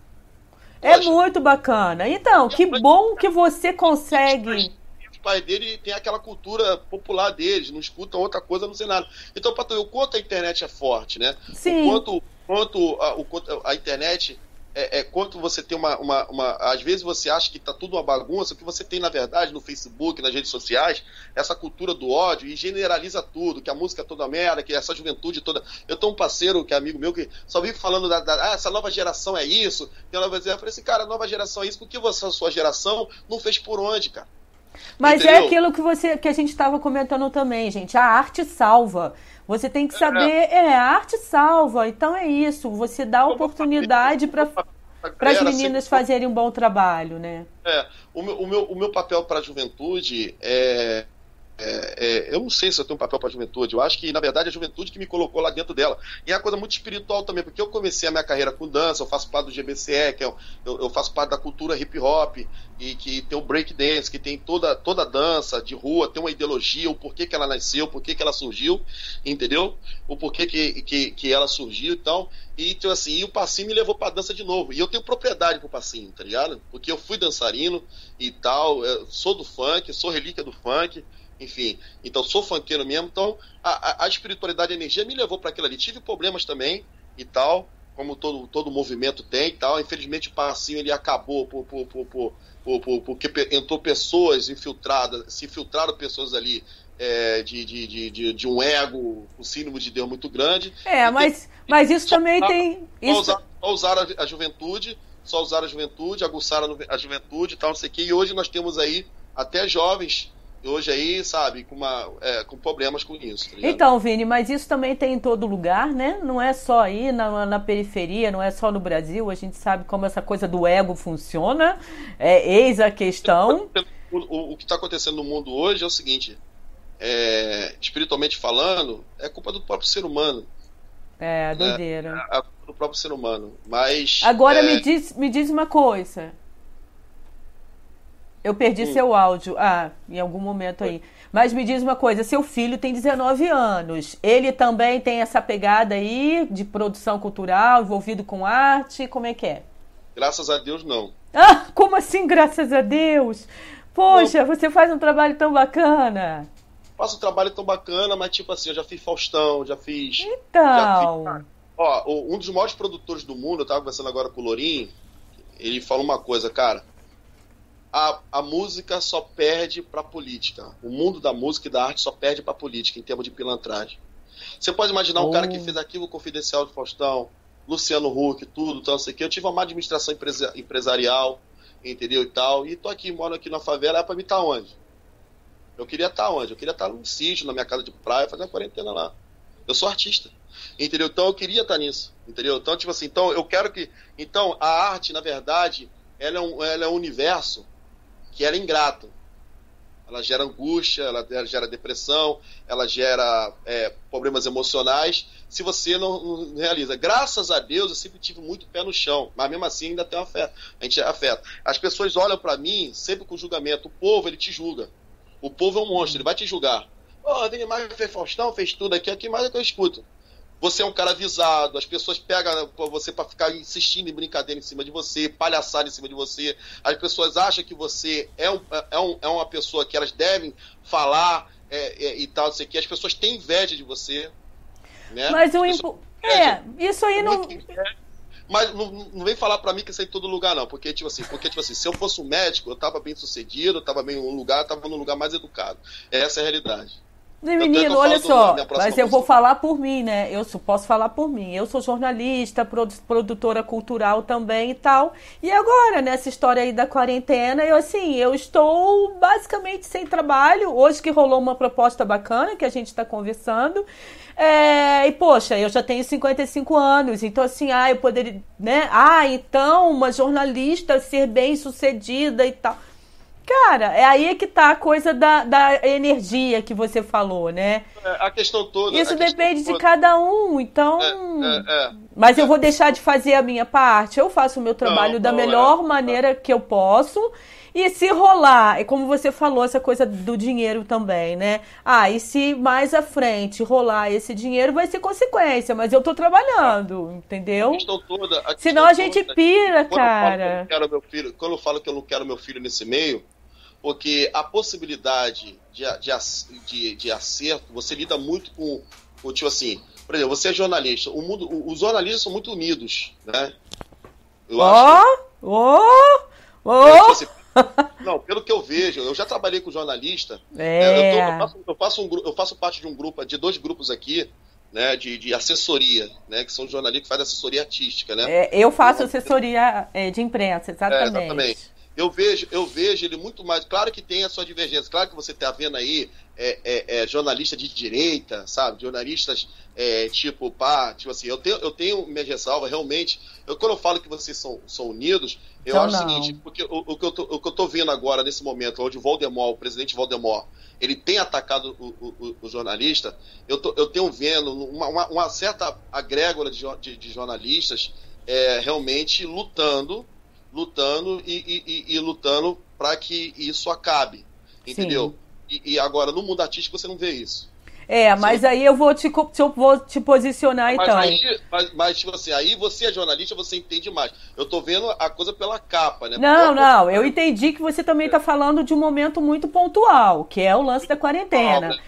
É Poxa. muito bacana. Então, que bom que você consegue. Os pais dele tem aquela cultura popular deles, não escutam outra coisa, não sei nada. Então, Pato, o quanto a internet é forte, né? Sim. O quanto, quanto a, o, a internet é, é, quanto você tem uma, uma, uma, Às vezes você acha que está tudo uma bagunça, o que você tem, na verdade, no Facebook, nas redes sociais, essa cultura do ódio e generaliza tudo, que a música é toda merda, que essa juventude toda. Eu tenho um parceiro que é amigo meu que só vive falando da, da ah, essa nova geração é isso. E ela vai dizer, eu falei assim, cara, a nova geração é isso, porque você, a sua geração não fez por onde, cara? Mas é Entendeu? é aquilo que você que a gente estava comentando também, gente. A arte salva. Você tem que saber, é, é a arte salva. Então é isso. Você dá oportunidade para para as meninas fazerem um bom trabalho, né? É, o meu, o meu, o meu papel para a juventude é é, é, eu não sei se eu tenho um papel para a juventude. Eu acho que, na verdade, é a juventude que me colocou lá dentro dela. E é uma coisa muito espiritual também, porque eu comecei a minha carreira com dança, eu faço parte do GBCE, que é, eu, eu faço parte da cultura hip hop, e que tem o break dance, que tem toda, toda a dança de rua, tem uma ideologia, o porquê que ela nasceu, o porquê que ela surgiu, entendeu? O porquê que, que, que ela surgiu e tal. E, então, assim, e o passinho me levou para dança de novo. E eu tenho propriedade pro passinho, tá ligado? Porque eu fui dançarino e tal, sou do funk, sou relíquia do funk enfim. Então, sou funkeiro mesmo. Então, a, a, a espiritualidade e a energia me levou para aquilo ali. Tive problemas também e tal, como todo, todo movimento tem e tal. Infelizmente, o passinho ele acabou por, por, por, por, por porque entrou pessoas infiltradas, se infiltraram pessoas ali é, de, de, de, de, um ego, um símbolo de Deus muito grande. É, mas, mas isso também só, tem. Só isso... usar, usar a, a, juventude, só usar a juventude, aguçar a, a juventude e tal, não sei o quê. E hoje nós temos aí até jovens hoje aí, sabe, com, uma, é, com problemas com isso. Tá então, Vini, mas isso também tem em todo lugar, né? Não é só aí na, na periferia, não é só no Brasil. A gente sabe como essa coisa do ego funciona. É, eis a questão. O, o, o que está acontecendo no mundo hoje é o seguinte: é, espiritualmente falando, é culpa do próprio ser humano. É, doideira. É, é culpa do próprio ser humano. Mas. Agora é... me, diz, me diz uma coisa. Eu perdi hum. seu áudio. Ah, em algum momento aí. Mas me diz uma coisa, seu filho tem 19 anos. Ele também tem essa pegada aí de produção cultural, envolvido com arte? Como é que é? Graças a Deus, não. Ah, como assim, graças a Deus? Poxa, você faz um trabalho tão bacana. Faço um trabalho tão bacana, mas tipo assim, eu já fiz Faustão, já fiz. Então. Já fiz... Ó, um dos maiores produtores do mundo, eu tava conversando agora com o Lourinho, ele falou uma coisa, cara a, a música só perde para a política. O mundo da música e da arte só perde para a política em termos de pilantragem. Você pode imaginar oh. um cara que oh. fez aquilo confidencial de Faustão, Luciano Huck, tudo, então, sei que. Eu tive uma má administração empresa, empresarial, entendeu? E tal. E tô aqui, moro aqui na favela, é pra mim estar tá onde? Eu queria estar tá onde? Eu queria estar tá num sítio, na minha casa de praia, fazendo a quarentena lá. Eu sou artista. Entendeu? Então eu queria estar nisso. Entendeu? Então, tipo assim, então eu quero que. Então, a arte, na verdade, ela é um, ela é um universo que era ingrato. ela gera angústia, ela gera depressão, ela gera é, problemas emocionais, se você não, não, realiza. Graças a Deus, eu sempre tive muito pé no chão, mas mesmo assim ainda tem afeto. A gente afeta. As pessoas olham para mim sempre com julgamento. O povo, ele te julga. O povo é um monstro, ele vai te julgar. Oh, mais fez Faustão, fez tudo aqui, aqui mais é que eu escuto. Você é um cara avisado, as pessoas pegam você para ficar insistindo em brincadeira em cima de você, palhaçada em cima de você. As pessoas acham que você é, um, é, um, é uma pessoa que elas devem falar é, é, e tal, não sei o que. As pessoas têm inveja de você. Né? Mas o impo... É, isso aí não. Mas não, não, vem falar para mim que isso é em todo lugar, não. Porque, tipo assim, porque, tipo assim, se eu fosse um médico, eu tava bem sucedido, eu tava bem em um lugar, eu tava num lugar mais educado. Essa é a realidade. Menino, olha só, mas eu vou falar por mim, né? Eu posso falar por mim. Eu sou jornalista, produtora cultural também e tal. E agora, nessa história aí da quarentena, eu assim, eu estou basicamente sem trabalho. Hoje que rolou uma proposta bacana que a gente está conversando. É, e, poxa, eu já tenho 55 anos, então assim, ah, eu poderia, né? Ah, então uma jornalista ser bem sucedida e tal. Cara, é aí que tá a coisa da, da energia que você falou, né? É, a questão toda. Isso depende toda. de cada um, então. É, é, é. Mas eu vou deixar de fazer a minha parte. Eu faço o meu trabalho não, da não, melhor é. maneira que eu posso. E se rolar, é como você falou, essa coisa do dinheiro também, né? Ah, e se mais à frente rolar esse dinheiro, vai ser consequência, mas eu tô trabalhando, entendeu? A toda. A Senão a gente toda, pira, quando cara. Eu quero meu filho, quando eu falo que eu não quero meu filho nesse meio, porque a possibilidade de, de, de, de acerto, você lida muito com, com, tipo assim, por exemplo, você é jornalista, o mundo, os jornalistas são muito unidos, né? Ó, ó, ó! Não, pelo que eu vejo, eu já trabalhei com jornalista. É. Né, eu, tô, eu, faço, eu, faço um, eu faço parte de um grupo, de dois grupos aqui, né, de, de assessoria, né, que são jornalistas que fazem assessoria artística, né? É, eu faço assessoria é, de imprensa, exatamente. É, exatamente eu vejo, eu vejo ele muito mais. Claro que tem a sua divergência, claro que você está vendo aí é, é, é, jornalista de direita, sabe? Jornalistas é, tipo, pá, tipo assim, eu tenho, eu tenho minha ressalva, realmente. Eu, quando eu falo que vocês são, são unidos, eu então, acho não. o seguinte, porque o, o, que eu tô, o que eu tô vendo agora, nesse momento, onde o Voldemort, o presidente Voldemort, ele tem atacado o, o, o jornalista, eu, tô, eu tenho vendo uma, uma, uma certa agrégora de, de, de jornalistas é, realmente lutando lutando e, e, e lutando para que isso acabe. Entendeu? E, e, agora, no mundo artístico, você não vê isso. É, mas aí eu vou te, eu vou te posicionar mas então. Aí, mas, mas, tipo assim, aí você é jornalista, você entende mais. Eu tô vendo a coisa pela capa, né? Não, não, eu entendi que você também está falando de um momento muito pontual, que é o lance da quarentena. Mas,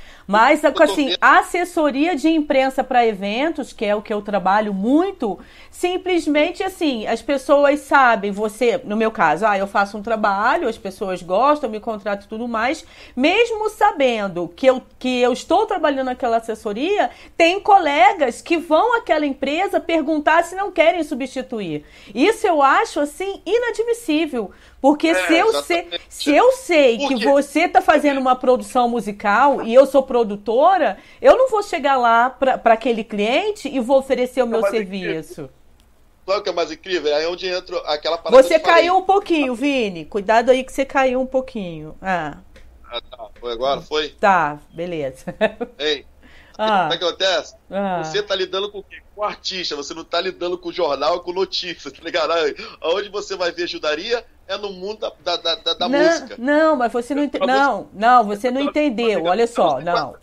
assim, assessoria de imprensa para eventos, que é o que eu trabalho muito, simplesmente assim, as pessoas sabem, você, no meu caso, ah, eu faço um trabalho, as pessoas gostam, me contratam e tudo mais, mesmo sabendo que eu, que eu estou trabalhando naquela assessoria, tem colegas que vão àquela empresa perguntar se não querem substituir. Isso eu acho, assim, inadmissível. Porque é, se, eu sei, se eu sei que você está fazendo uma produção musical e eu sou produtora, eu não vou chegar lá para aquele cliente e vou oferecer o meu serviço. Sabe o que é mais incrível? Aí é onde entra aquela parada Você caiu um pouquinho, Vini. Cuidado aí que você caiu um pouquinho. Ah. ah tá. Foi agora? Foi? Tá, beleza. Ei, ah. O que acontece? Ah. Você tá lidando com o quê? Com o artista, você não tá lidando com o jornal, com notícia, tá ligado? Aonde você vai ver ajudaria é no mundo da, da, da, da não, música. Não, mas você não entendeu. Não, não, você não entendeu. Olha só, não.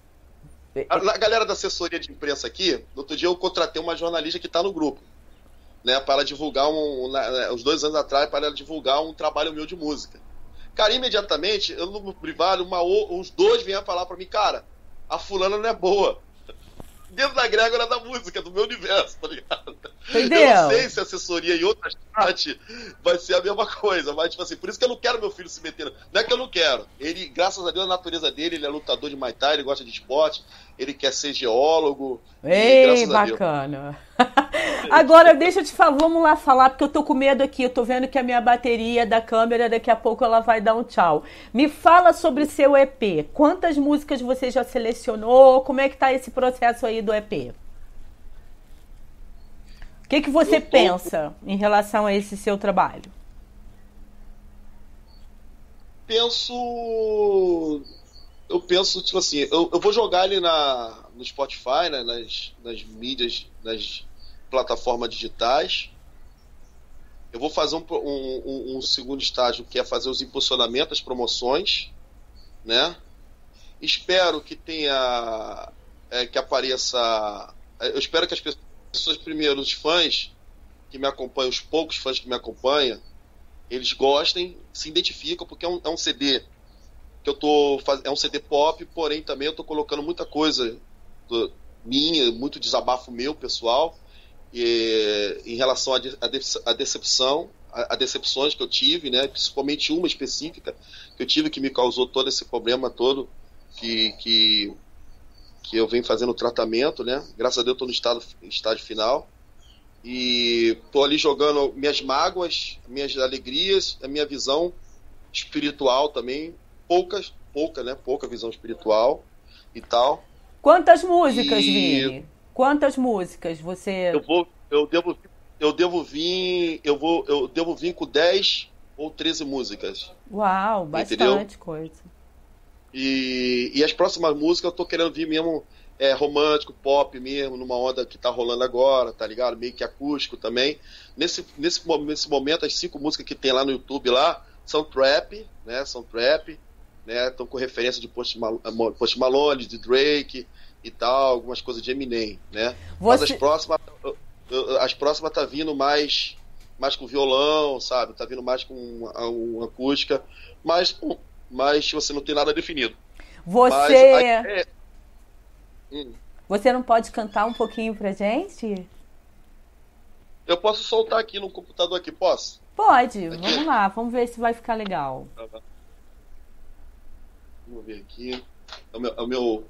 A, galera da assessoria de imprensa aqui, no outro dia eu contratei uma jornalista que está no grupo, né, para divulgar um, né, uns dois anos atrás, para divulgar um trabalho meu de música. Cara, imediatamente, eu no privado, uma, uns dois vieram falar para mim, cara, a fulana não é boa dentro da grégora da música, do meu universo, tá ligado? Entendeu? Eu não sei se assessoria em outras partes vai ser a mesma coisa, mas, tipo assim, por isso que eu não quero meu filho se meter. Não é que eu não quero. Ele, graças a Deus, a natureza dele, ele é lutador de Muay Thai, ele gosta de esporte, ele quer ser geólogo. Ei, bacana. *laughs* Agora, deixa eu te falar, vamos lá falar, porque eu tô com medo aqui. Eu tô vendo que a minha bateria da câmera, daqui a pouco ela vai dar um tchau. Me fala sobre seu EP. Quantas músicas você já selecionou? Como é que tá esse processo aí do EP? O que, que você tô... pensa em relação a esse seu trabalho? penso. Eu penso, tipo assim, eu, eu vou jogar ele na, no Spotify, né, nas, nas mídias, nas plataformas digitais. Eu vou fazer um, um, um, segundo estágio que é fazer os impulsionamentos, as promoções, né? Espero que tenha, é, que apareça. Eu espero que as pessoas, primeiro, os fãs que me acompanham, os poucos fãs que me acompanham, eles gostem, se identificam, porque é um, é um CD que eu tô fazendo, é um CD pop, porém também eu tô colocando muita coisa do, minha, muito desabafo meu, pessoal, e, em relação à de, decepção, a, a, decepções que eu tive, né, principalmente uma específica que eu tive que me causou todo esse problema todo que, que, que eu venho fazendo tratamento, né, graças a Deus estou no estado, estágio final, e tô ali jogando minhas mágoas, minhas alegrias, a minha visão espiritual também, poucas, pouca, né? Pouca visão espiritual e tal. Quantas músicas, e... Vini? Quantas músicas você Eu vou eu devo eu devo vir, eu vou eu devo vir com 10 ou 13 músicas. Uau, bastante entendeu? coisa. E, e as próximas músicas eu tô querendo vir mesmo é, romântico, pop mesmo, numa onda que tá rolando agora, tá ligado? Meio que acústico também. Nesse, nesse, nesse momento, as cinco músicas que tem lá no YouTube lá são trap, né? São trap, né? Estão com referência de Post, Mal Post Malone, de Drake e tal, algumas coisas de Eminem, né? Você... Mas as próximas, as próximas tá vindo mais mais com violão, sabe? Tá vindo mais com uma, uma acústica, mas, mas você não tem nada definido. Você mas, é, Hum. Você não pode cantar um pouquinho pra gente? Eu posso soltar aqui no computador aqui, posso? Pode, aqui. vamos lá, vamos ver se vai ficar legal. Tá vamos ver aqui. É o meu, é o meu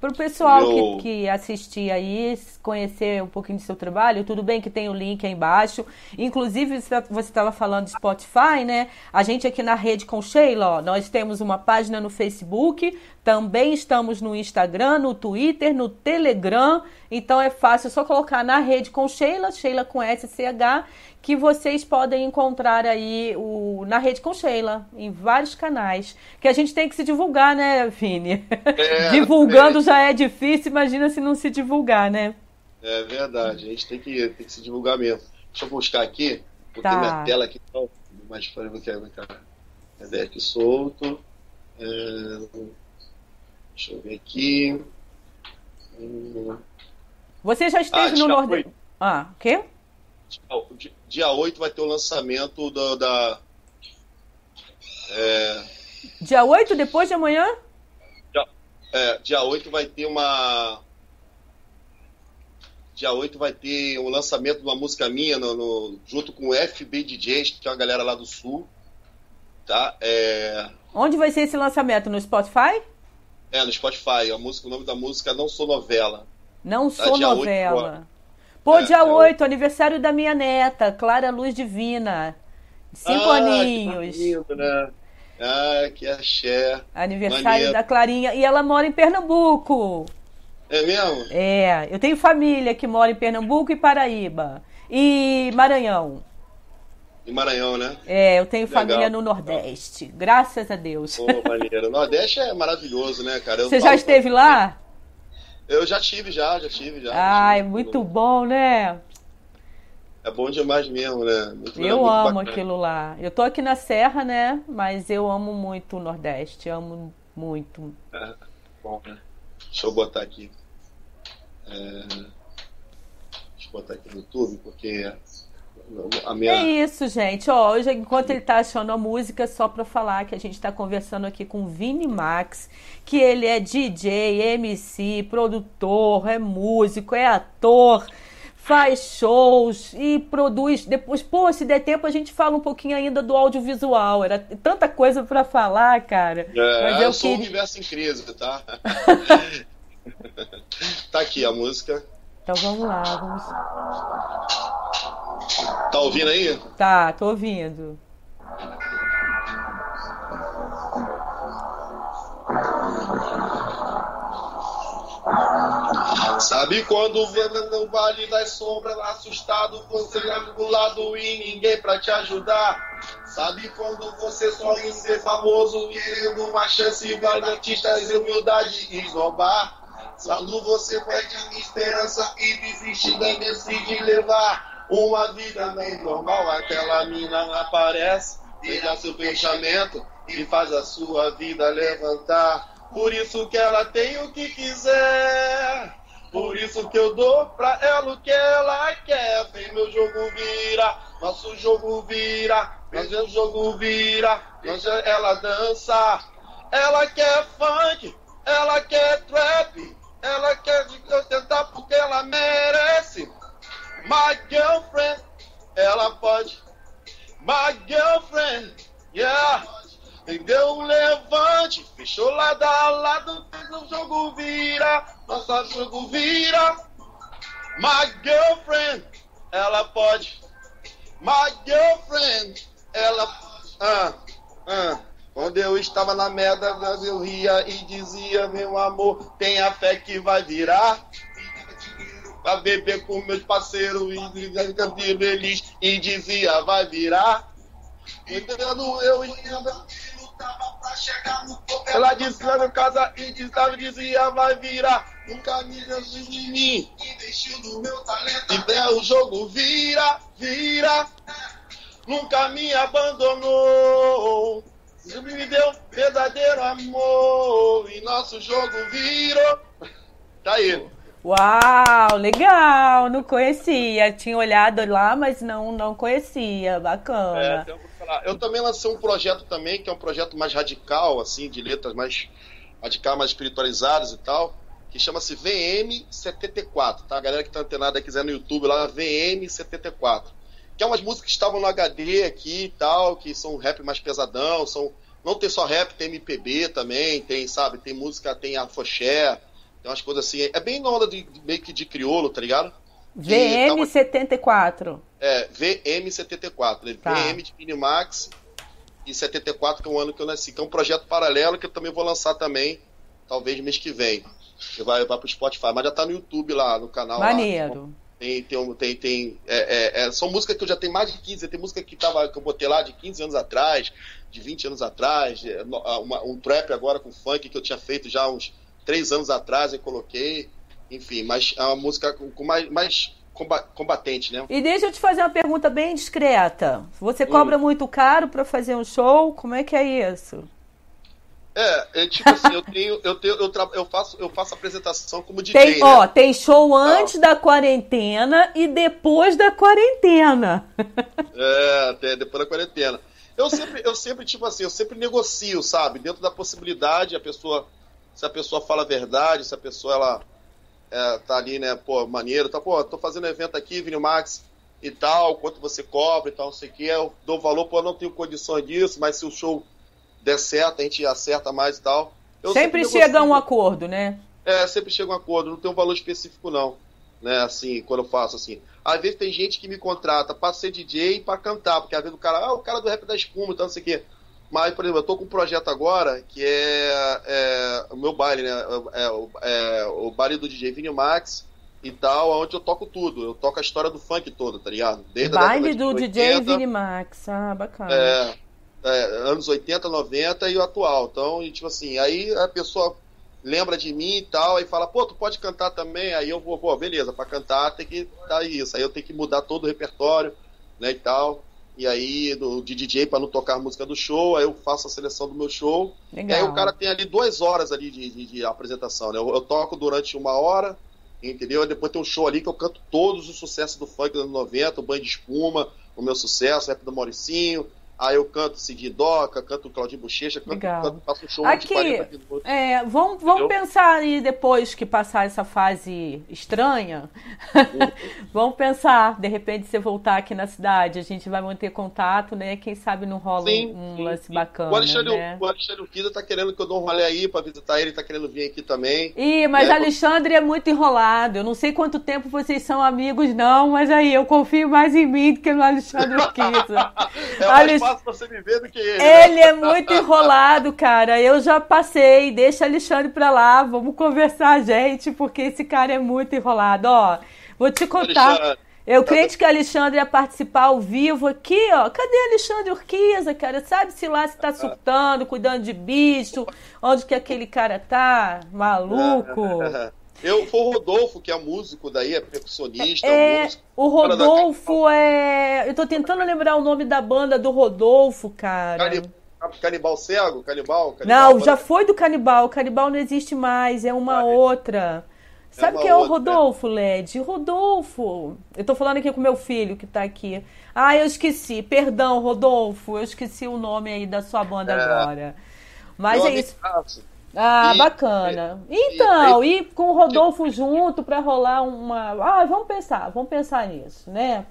para o pessoal Meu... que, que assistir aí, conhecer um pouquinho do seu trabalho, tudo bem que tem o link aí embaixo. Inclusive, você estava falando de Spotify, né? A gente aqui na rede com Sheila, ó, nós temos uma página no Facebook, também estamos no Instagram, no Twitter, no Telegram. Então é fácil, é só colocar na rede com Sheila, Sheila com SCH, que vocês podem encontrar aí o, na rede com Sheila, em vários canais. Que a gente tem que se divulgar, né, Vini? É, *laughs* Divulgando é. já é difícil, imagina se não se divulgar, né? É verdade, a gente tem que, tem que se divulgar mesmo. Deixa eu buscar aqui, porque tá. minha tela aqui tá mais para do que Cadê aqui solto? É, deixa eu ver aqui. Hum. Você já esteve ah, no Nordeste. Ah, o quê? Dia 8 vai ter o lançamento do, da. É... Dia 8, depois de amanhã? Dia, é, dia 8 vai ter uma. Dia 8 vai ter o lançamento de uma música minha no, no, junto com o FB DJs, que é uma galera lá do sul. Tá? É... Onde vai ser esse lançamento? No Spotify? É, no Spotify. A música, o nome da música é Não Sou Novela. Não tá? sou novela. Pô, é, dia é 8, aniversário da minha neta, Clara Luz Divina. Cinco ah, aninhos. Que lindo, né? Ah, que axé. Aniversário Maneiro. da Clarinha. E ela mora em Pernambuco. É mesmo? É. Eu tenho família que mora em Pernambuco e Paraíba. E Maranhão. E Maranhão, né? É, eu tenho Legal. família no Nordeste. Graças a Deus. Pô, maneiro. O *laughs* Nordeste é maravilhoso, né, cara? Eu Você já esteve lá? Eu já tive, já, já tive, já. Ai, já tive, muito bom, né? É bom demais mesmo, né? Muito, eu muito amo bacana. aquilo lá. Eu tô aqui na Serra, né? Mas eu amo muito o Nordeste, amo muito. É, bom, né? Deixa eu botar aqui. É... Deixa eu botar aqui no YouTube, porque minha... É isso, gente. Ó, hoje, enquanto ele tá achando a música, só para falar que a gente está conversando aqui com o Vini Max, que ele é DJ, MC, produtor, é músico, é ator, faz shows e produz. Depois, pô, se der tempo, a gente fala um pouquinho ainda do audiovisual. Era tanta coisa para falar, cara. É, Mas eu, eu sou queria... um universo em crise, tá? *laughs* tá aqui a música. Então vamos lá, vamos. Tá ouvindo aí? Tá, tô ouvindo. Sabe quando vê no vale das sombras, assustado, você do lado e ninguém pra te ajudar? Sabe quando você sonha em ser famoso, querendo uma chance, vai artistas, humildade e zombar? Quando você perde a esperança e desiste, nem decide levar uma vida bem normal, aquela mina aparece, vira seu pensamento e faz a sua vida levantar. Por isso que ela tem o que quiser. Por isso que eu dou pra ela o que ela quer. Vem meu jogo vira, nosso jogo vira, meu jogo vira, ela dança. Ela quer funk, ela quer trap, ela quer eu tentar porque ela merece. My girlfriend, ela pode. My girlfriend, yeah. Deu um levante, fechou lado a lado, fez o jogo vira, nosso jogo vira. My girlfriend, ela pode. My girlfriend, ela. Ah, ah. Quando eu estava na merda, eu ria e dizia: Meu amor, tenha fé que vai virar. Pra beber com meus parceiros e feliz e dizia: Vai virar. Entendendo, eu entendo ela disse lá no casa e dizia, dizia vai virar. Nunca me desistiu de mim. Investiu no meu talento. Até o jogo vira, vira. Nunca me abandonou. Sempre me deu verdadeiro amor. E nosso jogo virou. Tá aí. Uau, legal! Não conhecia. Tinha olhado lá, mas não, não conhecia. Bacana. É, eu também lancei um projeto também, que é um projeto mais radical, assim, de letras mais radical, mais espiritualizadas e tal, que chama-se VM74, tá? A galera que tá antenada quiser no YouTube lá, VM74. Que é umas músicas que estavam no HD aqui e tal, que são rap mais pesadão, são. Não tem só rap, tem MPB também, tem, sabe, tem música, tem afoxé, tem umas coisas assim. É bem na onda de, meio que de crioulo, tá ligado? VM74. É, VM74. Tá. VM de Minimax e 74, que é o ano que eu nasci. Que é um projeto paralelo que eu também vou lançar também, talvez mês que vem. Que vai, vai pro Spotify, mas já tá no YouTube lá, no canal. Maneiro. Lá. Tem, tem, tem, tem é, é, é, são músicas que eu já tenho mais de 15, tem música que, tava, que eu botei lá de 15 anos atrás, de 20 anos atrás, uma, um trap agora com funk que eu tinha feito já uns 3 anos atrás, eu coloquei. Enfim, mas é uma música com mais, mais combatente, né? E deixa eu te fazer uma pergunta bem discreta. Você cobra hum. muito caro para fazer um show? Como é que é isso? É, é tipo assim, eu tenho, eu tenho, eu, tra... eu faço, eu faço apresentação como DJ. Tem, né? ó, tem show antes da quarentena e depois da quarentena. *laughs* É, até depois da quarentena. Eu sempre, eu sempre tipo assim, eu sempre negocio, sabe? Dentro da possibilidade, a pessoa, se a pessoa fala a verdade, se a pessoa ela é, tá ali, né, pô, maneiro, tá, pô, tô fazendo evento aqui, Vini Max e tal, quanto você cobra e tal, não sei o que, eu dou valor, pô, eu não tenho condições disso, mas se o show der certo, a gente acerta mais e tal. Eu sempre, sempre chega a um acordo, né? É, sempre chega a um acordo, não tem um valor específico não, né, assim, quando eu faço assim. Às vezes tem gente que me contrata pra ser DJ e pra cantar, porque às vezes o cara, ah, o cara do rap da espuma e tal, não sei o que. Mas, por exemplo, eu tô com um projeto agora que é, é o meu baile, né? É, é, o baile do DJ Vini Max e tal, onde eu toco tudo. Eu toco a história do funk toda, tá ligado? Desde baile do 80, DJ Vini Max, ah, bacana. É, é, anos 80, 90 e o atual. Então, e, tipo assim, aí a pessoa lembra de mim e tal, aí fala, pô, tu pode cantar também? Aí eu vou, pô, beleza, pra cantar tem que dar isso. Aí eu tenho que mudar todo o repertório, né, e tal e aí do, de DJ para não tocar a música do show, aí eu faço a seleção do meu show. Legal. E aí o cara tem ali duas horas ali de, de, de apresentação, né? Eu, eu, toco durante uma hora, entendeu? E depois tem um show ali que eu canto todos os sucessos do funk dos anos 90, o Banho de Espuma, o meu sucesso, rap do Mauricinho, Aí eu canto Cidinho Doca, canto Claudinho Bochecha, canto, canto, faço um show Aqui, de 40 minutos. É, vamos, vamos pensar aí depois que passar essa fase estranha. *laughs* Vamos pensar, de repente, você voltar aqui na cidade, a gente vai manter contato, né? Quem sabe não rola sim, um sim, lance sim. bacana. O Alexandre, né? o Alexandre Ukida tá querendo que eu dê um rolê aí pra visitar ele, tá querendo vir aqui também. Ih, mas né? Alexandre é muito enrolado. Eu não sei quanto tempo vocês são amigos, não, mas aí eu confio mais em mim do que no Alexandre Ukida. *laughs* é Alexandre fácil você me ver do que ele. Ele né? é muito enrolado, cara. Eu já passei. Deixa Alexandre pra lá. Vamos conversar, gente, porque esse cara é muito enrolado. Ó, vou te contar. Alexandre. Eu creio que Alexandre ia participar ao vivo aqui, ó. Cadê Alexandre Urquiza, cara? Sabe se lá se tá surtando, cuidando de bicho, onde que aquele cara tá? Maluco. *laughs* Eu, foi o Rodolfo, que é músico daí, é percussionista. É, músico, o Rodolfo é. Eu tô tentando lembrar o nome da banda do Rodolfo, cara. Canibal Cego? Canibal? Canibal não, já foi do Canibal. Canibal não existe mais, é uma ah, outra. Sabe quem é o Rodolfo, Led? Rodolfo. Eu tô falando aqui com meu filho que tá aqui. Ah, eu esqueci. Perdão, Rodolfo. Eu esqueci o nome aí da sua banda é. agora. Mas meu é isso. Ah, e, bacana. Então, e, e, com o Rodolfo junto para rolar uma. Ah, vamos pensar, vamos pensar nisso, né?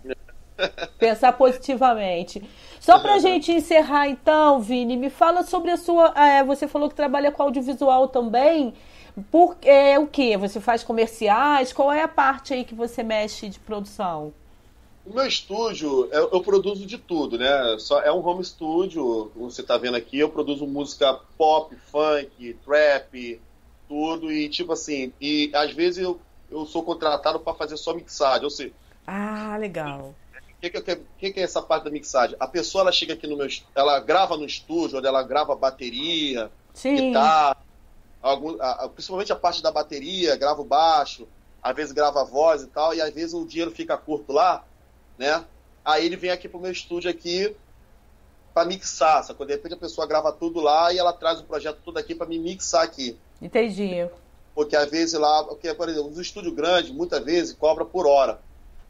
*laughs* pensar positivamente. Só pra gente encerrar, então, Vini, me fala sobre a sua. É, você falou que trabalha com audiovisual também. Por, é, o que? Você faz comerciais? Qual é a parte aí que você mexe de produção? O meu estúdio, eu, eu, produzo de tudo, né? Só, é um home studio, como você está vendo aqui, eu produzo música pop, funk, trap, tudo, e tipo assim, e às vezes eu, eu sou contratado para fazer só mixagem, ou seja... Ah, legal. O que, que, que, que, é essa parte da mixagem? A pessoa, ela chega aqui no meu... Ela grava no estúdio, onde ela grava bateria, Sim. guitarra, algum, a, principalmente a parte da bateria, grava o baixo, às vezes grava a voz e tal, e às vezes o dinheiro fica curto lá, né? Aí ele vem aqui pro meu estúdio aqui para mixar, sacou? De repente a pessoa grava tudo lá e ela traz o projeto tudo aqui para me mixar aqui. Entendi. Porque às vezes lá, porque, por exemplo, os estúdios grandes, muitas vezes, cobra por hora.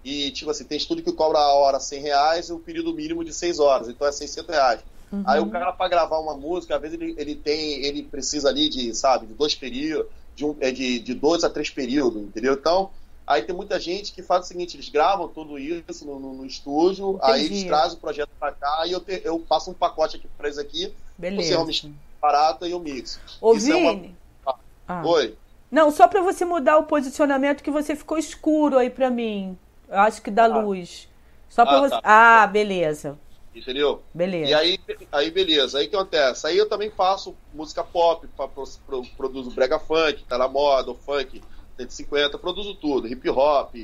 E, tipo assim, tem estúdio que cobra a hora 100 reais e o período mínimo de 6 horas, então é 600 reais. Uhum. Aí o cara, para gravar uma música, às vezes ele, ele tem, ele precisa ali de, sabe, de dois períodos, de, um, é de, de dois a três períodos, entendeu? Então, aí tem muita gente que faz o seguinte, eles gravam tudo isso no, no, no estúdio, Entendi. aí eles trazem o projeto para cá e eu, te, eu passo um pacote aqui pra eles aqui, Beleza. você é uma barata e eu mixo. Ô, isso Vini. É uma... ah. Oi. Não, só para você mudar o posicionamento que você ficou escuro aí para mim. Eu acho que dá ah. luz. Só para ah, você. Tá. Ah, beleza. Entendeu? Beleza. E aí, aí beleza. Aí o que acontece? Aí eu também faço música pop, pra, pro, produzo brega funk, tá na moda, o funk 150, produzo tudo, hip hop,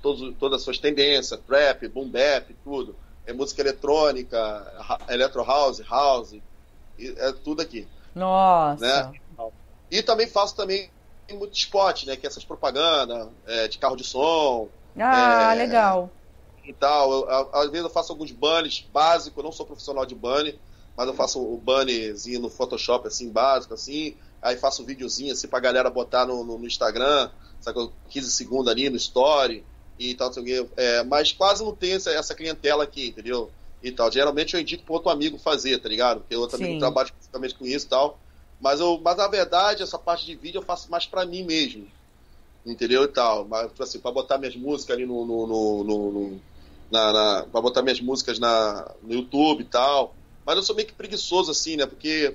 todos, todas as suas tendências, trap, boom bap, tudo. É música eletrônica, electro house, house, é tudo aqui. Nossa. Né? E também faço também muito spot, né? Que é essas propagandas é, de carro de som. Ah, é, legal e tal. Eu, às vezes eu faço alguns banners básicos, eu não sou profissional de banner, mas eu faço o bannerzinho no Photoshop, assim, básico, assim. Aí faço um videozinho, assim, pra galera botar no, no, no Instagram, sabe, 15 segundos ali no Story e tal, é, mas quase não tem essa, essa, clientela aqui, entendeu? E tal. Geralmente eu indico pro outro amigo fazer, tá ligado? Porque eu outro amigo trabalho especificamente com isso e tal. Mas, eu, mas na verdade, essa parte de vídeo eu faço mais para mim mesmo. Entendeu? E tal. Mas, tipo assim, pra botar minhas músicas ali no, no, no, no na, na para botar minhas músicas na, no YouTube e tal. Mas eu sou meio que preguiçoso, assim, né? Porque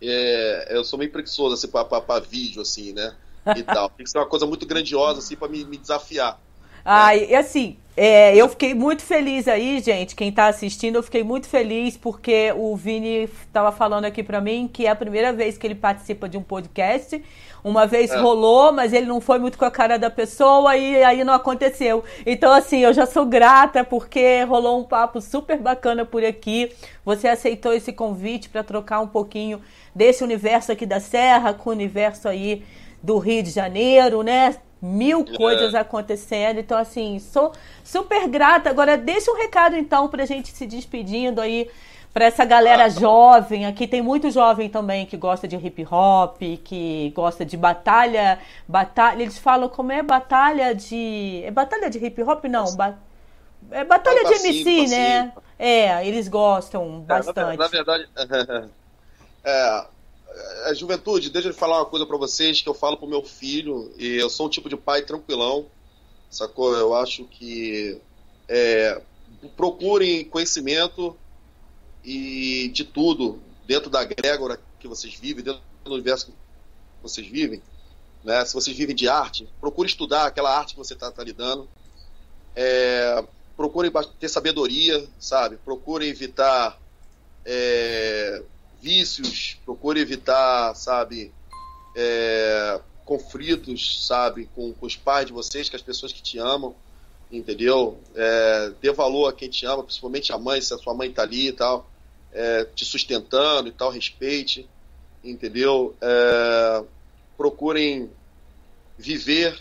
é, eu sou meio preguiçoso, assim, para vídeo, assim, né? *laughs* E tal. Tem que ser uma coisa muito grandiosa, assim, para me, me desafiar. Ah, e assim, é, eu fiquei muito feliz aí, gente. Quem está assistindo, eu fiquei muito feliz porque o Vini estava falando aqui para mim que é a primeira vez que ele participa de um podcast. Uma vez é. rolou, mas ele não foi muito com a cara da pessoa e aí não aconteceu. Então, assim, eu já sou grata porque rolou um papo super bacana por aqui. Você aceitou esse convite para trocar um pouquinho desse universo aqui da Serra com o universo aí do Rio de Janeiro, né? Mil é. coisas acontecendo. Então, assim, sou super grata. Agora, deixa um recado, então, pra gente se despedindo aí para essa galera ah, jovem. Aqui tem muito jovem também que gosta de hip hop, que gosta de batalha. Batalha. Eles falam como é batalha de. É batalha de hip hop? Não. Ba... É batalha de MC, né? É, eles gostam bastante. É, na, na, verdade. *laughs* é, a juventude, deixa eu falar uma coisa para vocês que eu falo pro meu filho, e eu sou um tipo de pai tranquilão, sacou? Eu acho que é, procurem conhecimento e de tudo dentro da Grégora que vocês vivem, dentro do universo que vocês vivem. Né? Se vocês vivem de arte, procure estudar aquela arte que você está tá lidando. É, procure ter sabedoria, sabe? Procurem evitar é, vícios, procurem evitar, sabe, é, conflitos, sabe, com, com, os pais de vocês, com as pessoas que te amam, entendeu? É, dê valor a quem te ama, principalmente a mãe, se a sua mãe tá ali e tal, é, te sustentando e tal, respeite, entendeu? É, procurem viver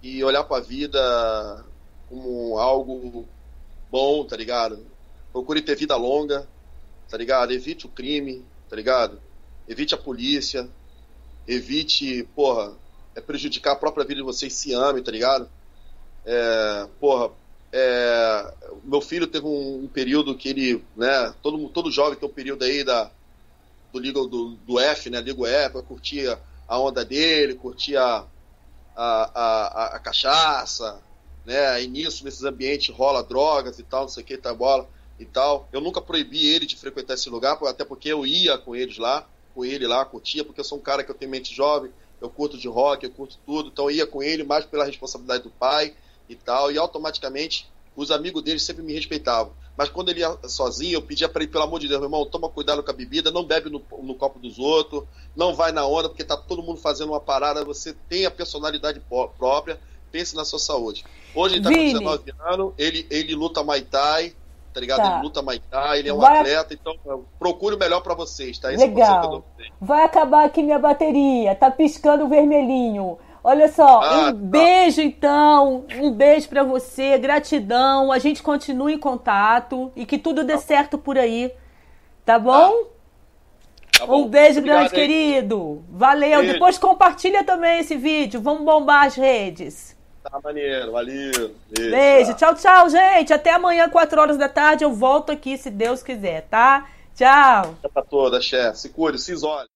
e olhar para a vida como algo bom, tá ligado? Procure ter vida longa, tá ligado? Evite o crime, tá ligado? Evite a polícia, evite, porra, é prejudicar a própria vida de vocês, se amem, tá ligado? É, porra, é, meu filho teve um, um, período que ele, né, todo, todo jovem tem um período aí da, do, Liga, do, do F, né, Liga F, curtia a onda dele, curtia a, a, a, a cachaça, né, e nisso, nesses ambientes rola drogas e tal, não sei o que, tá bola e tal. Eu nunca proibi ele de frequentar esse lugar, até porque eu ia com eles lá, com ele lá, curtia, porque eu sou um cara que eu tenho mente jovem, eu curto de rock, eu curto tudo, então eu ia com ele mais pela responsabilidade do pai e tal, e automaticamente os amigos dele sempre me respeitavam. Mas quando ele ia sozinho, eu pedia para ele, pelo amor de Deus, meu irmão, toma cuidado com a bebida, não bebe no, no, copo dos outros, não vai na onda, porque tá todo mundo fazendo uma parada, você tem a personalidade própria, pense na sua saúde. Hoje ele tá Vini. com 19 anos, ele, ele luta Muay Thai, tá ligado? Tá. Ele luta Thai, ele é um Vai... atleta, então procure o melhor para vocês, tá? Esse Legal. Vai acabar aqui minha bateria, tá piscando vermelhinho. Olha só, ah, um tá. beijo então, um beijo para você, gratidão. A gente continua em contato e que tudo dê tá. certo por aí, tá bom? Tá bom. Um beijo Obrigado, grande, hein? querido. Valeu. Beijo. Depois compartilha também esse vídeo. Vamos bombar as redes. Tá maneiro, valeu. Beijo. Beijo. Tchau, tchau, gente. Até amanhã, 4 horas da tarde. Eu volto aqui, se Deus quiser, tá? Tchau. Tchau pra toda, chefe. Se cuide, se isole.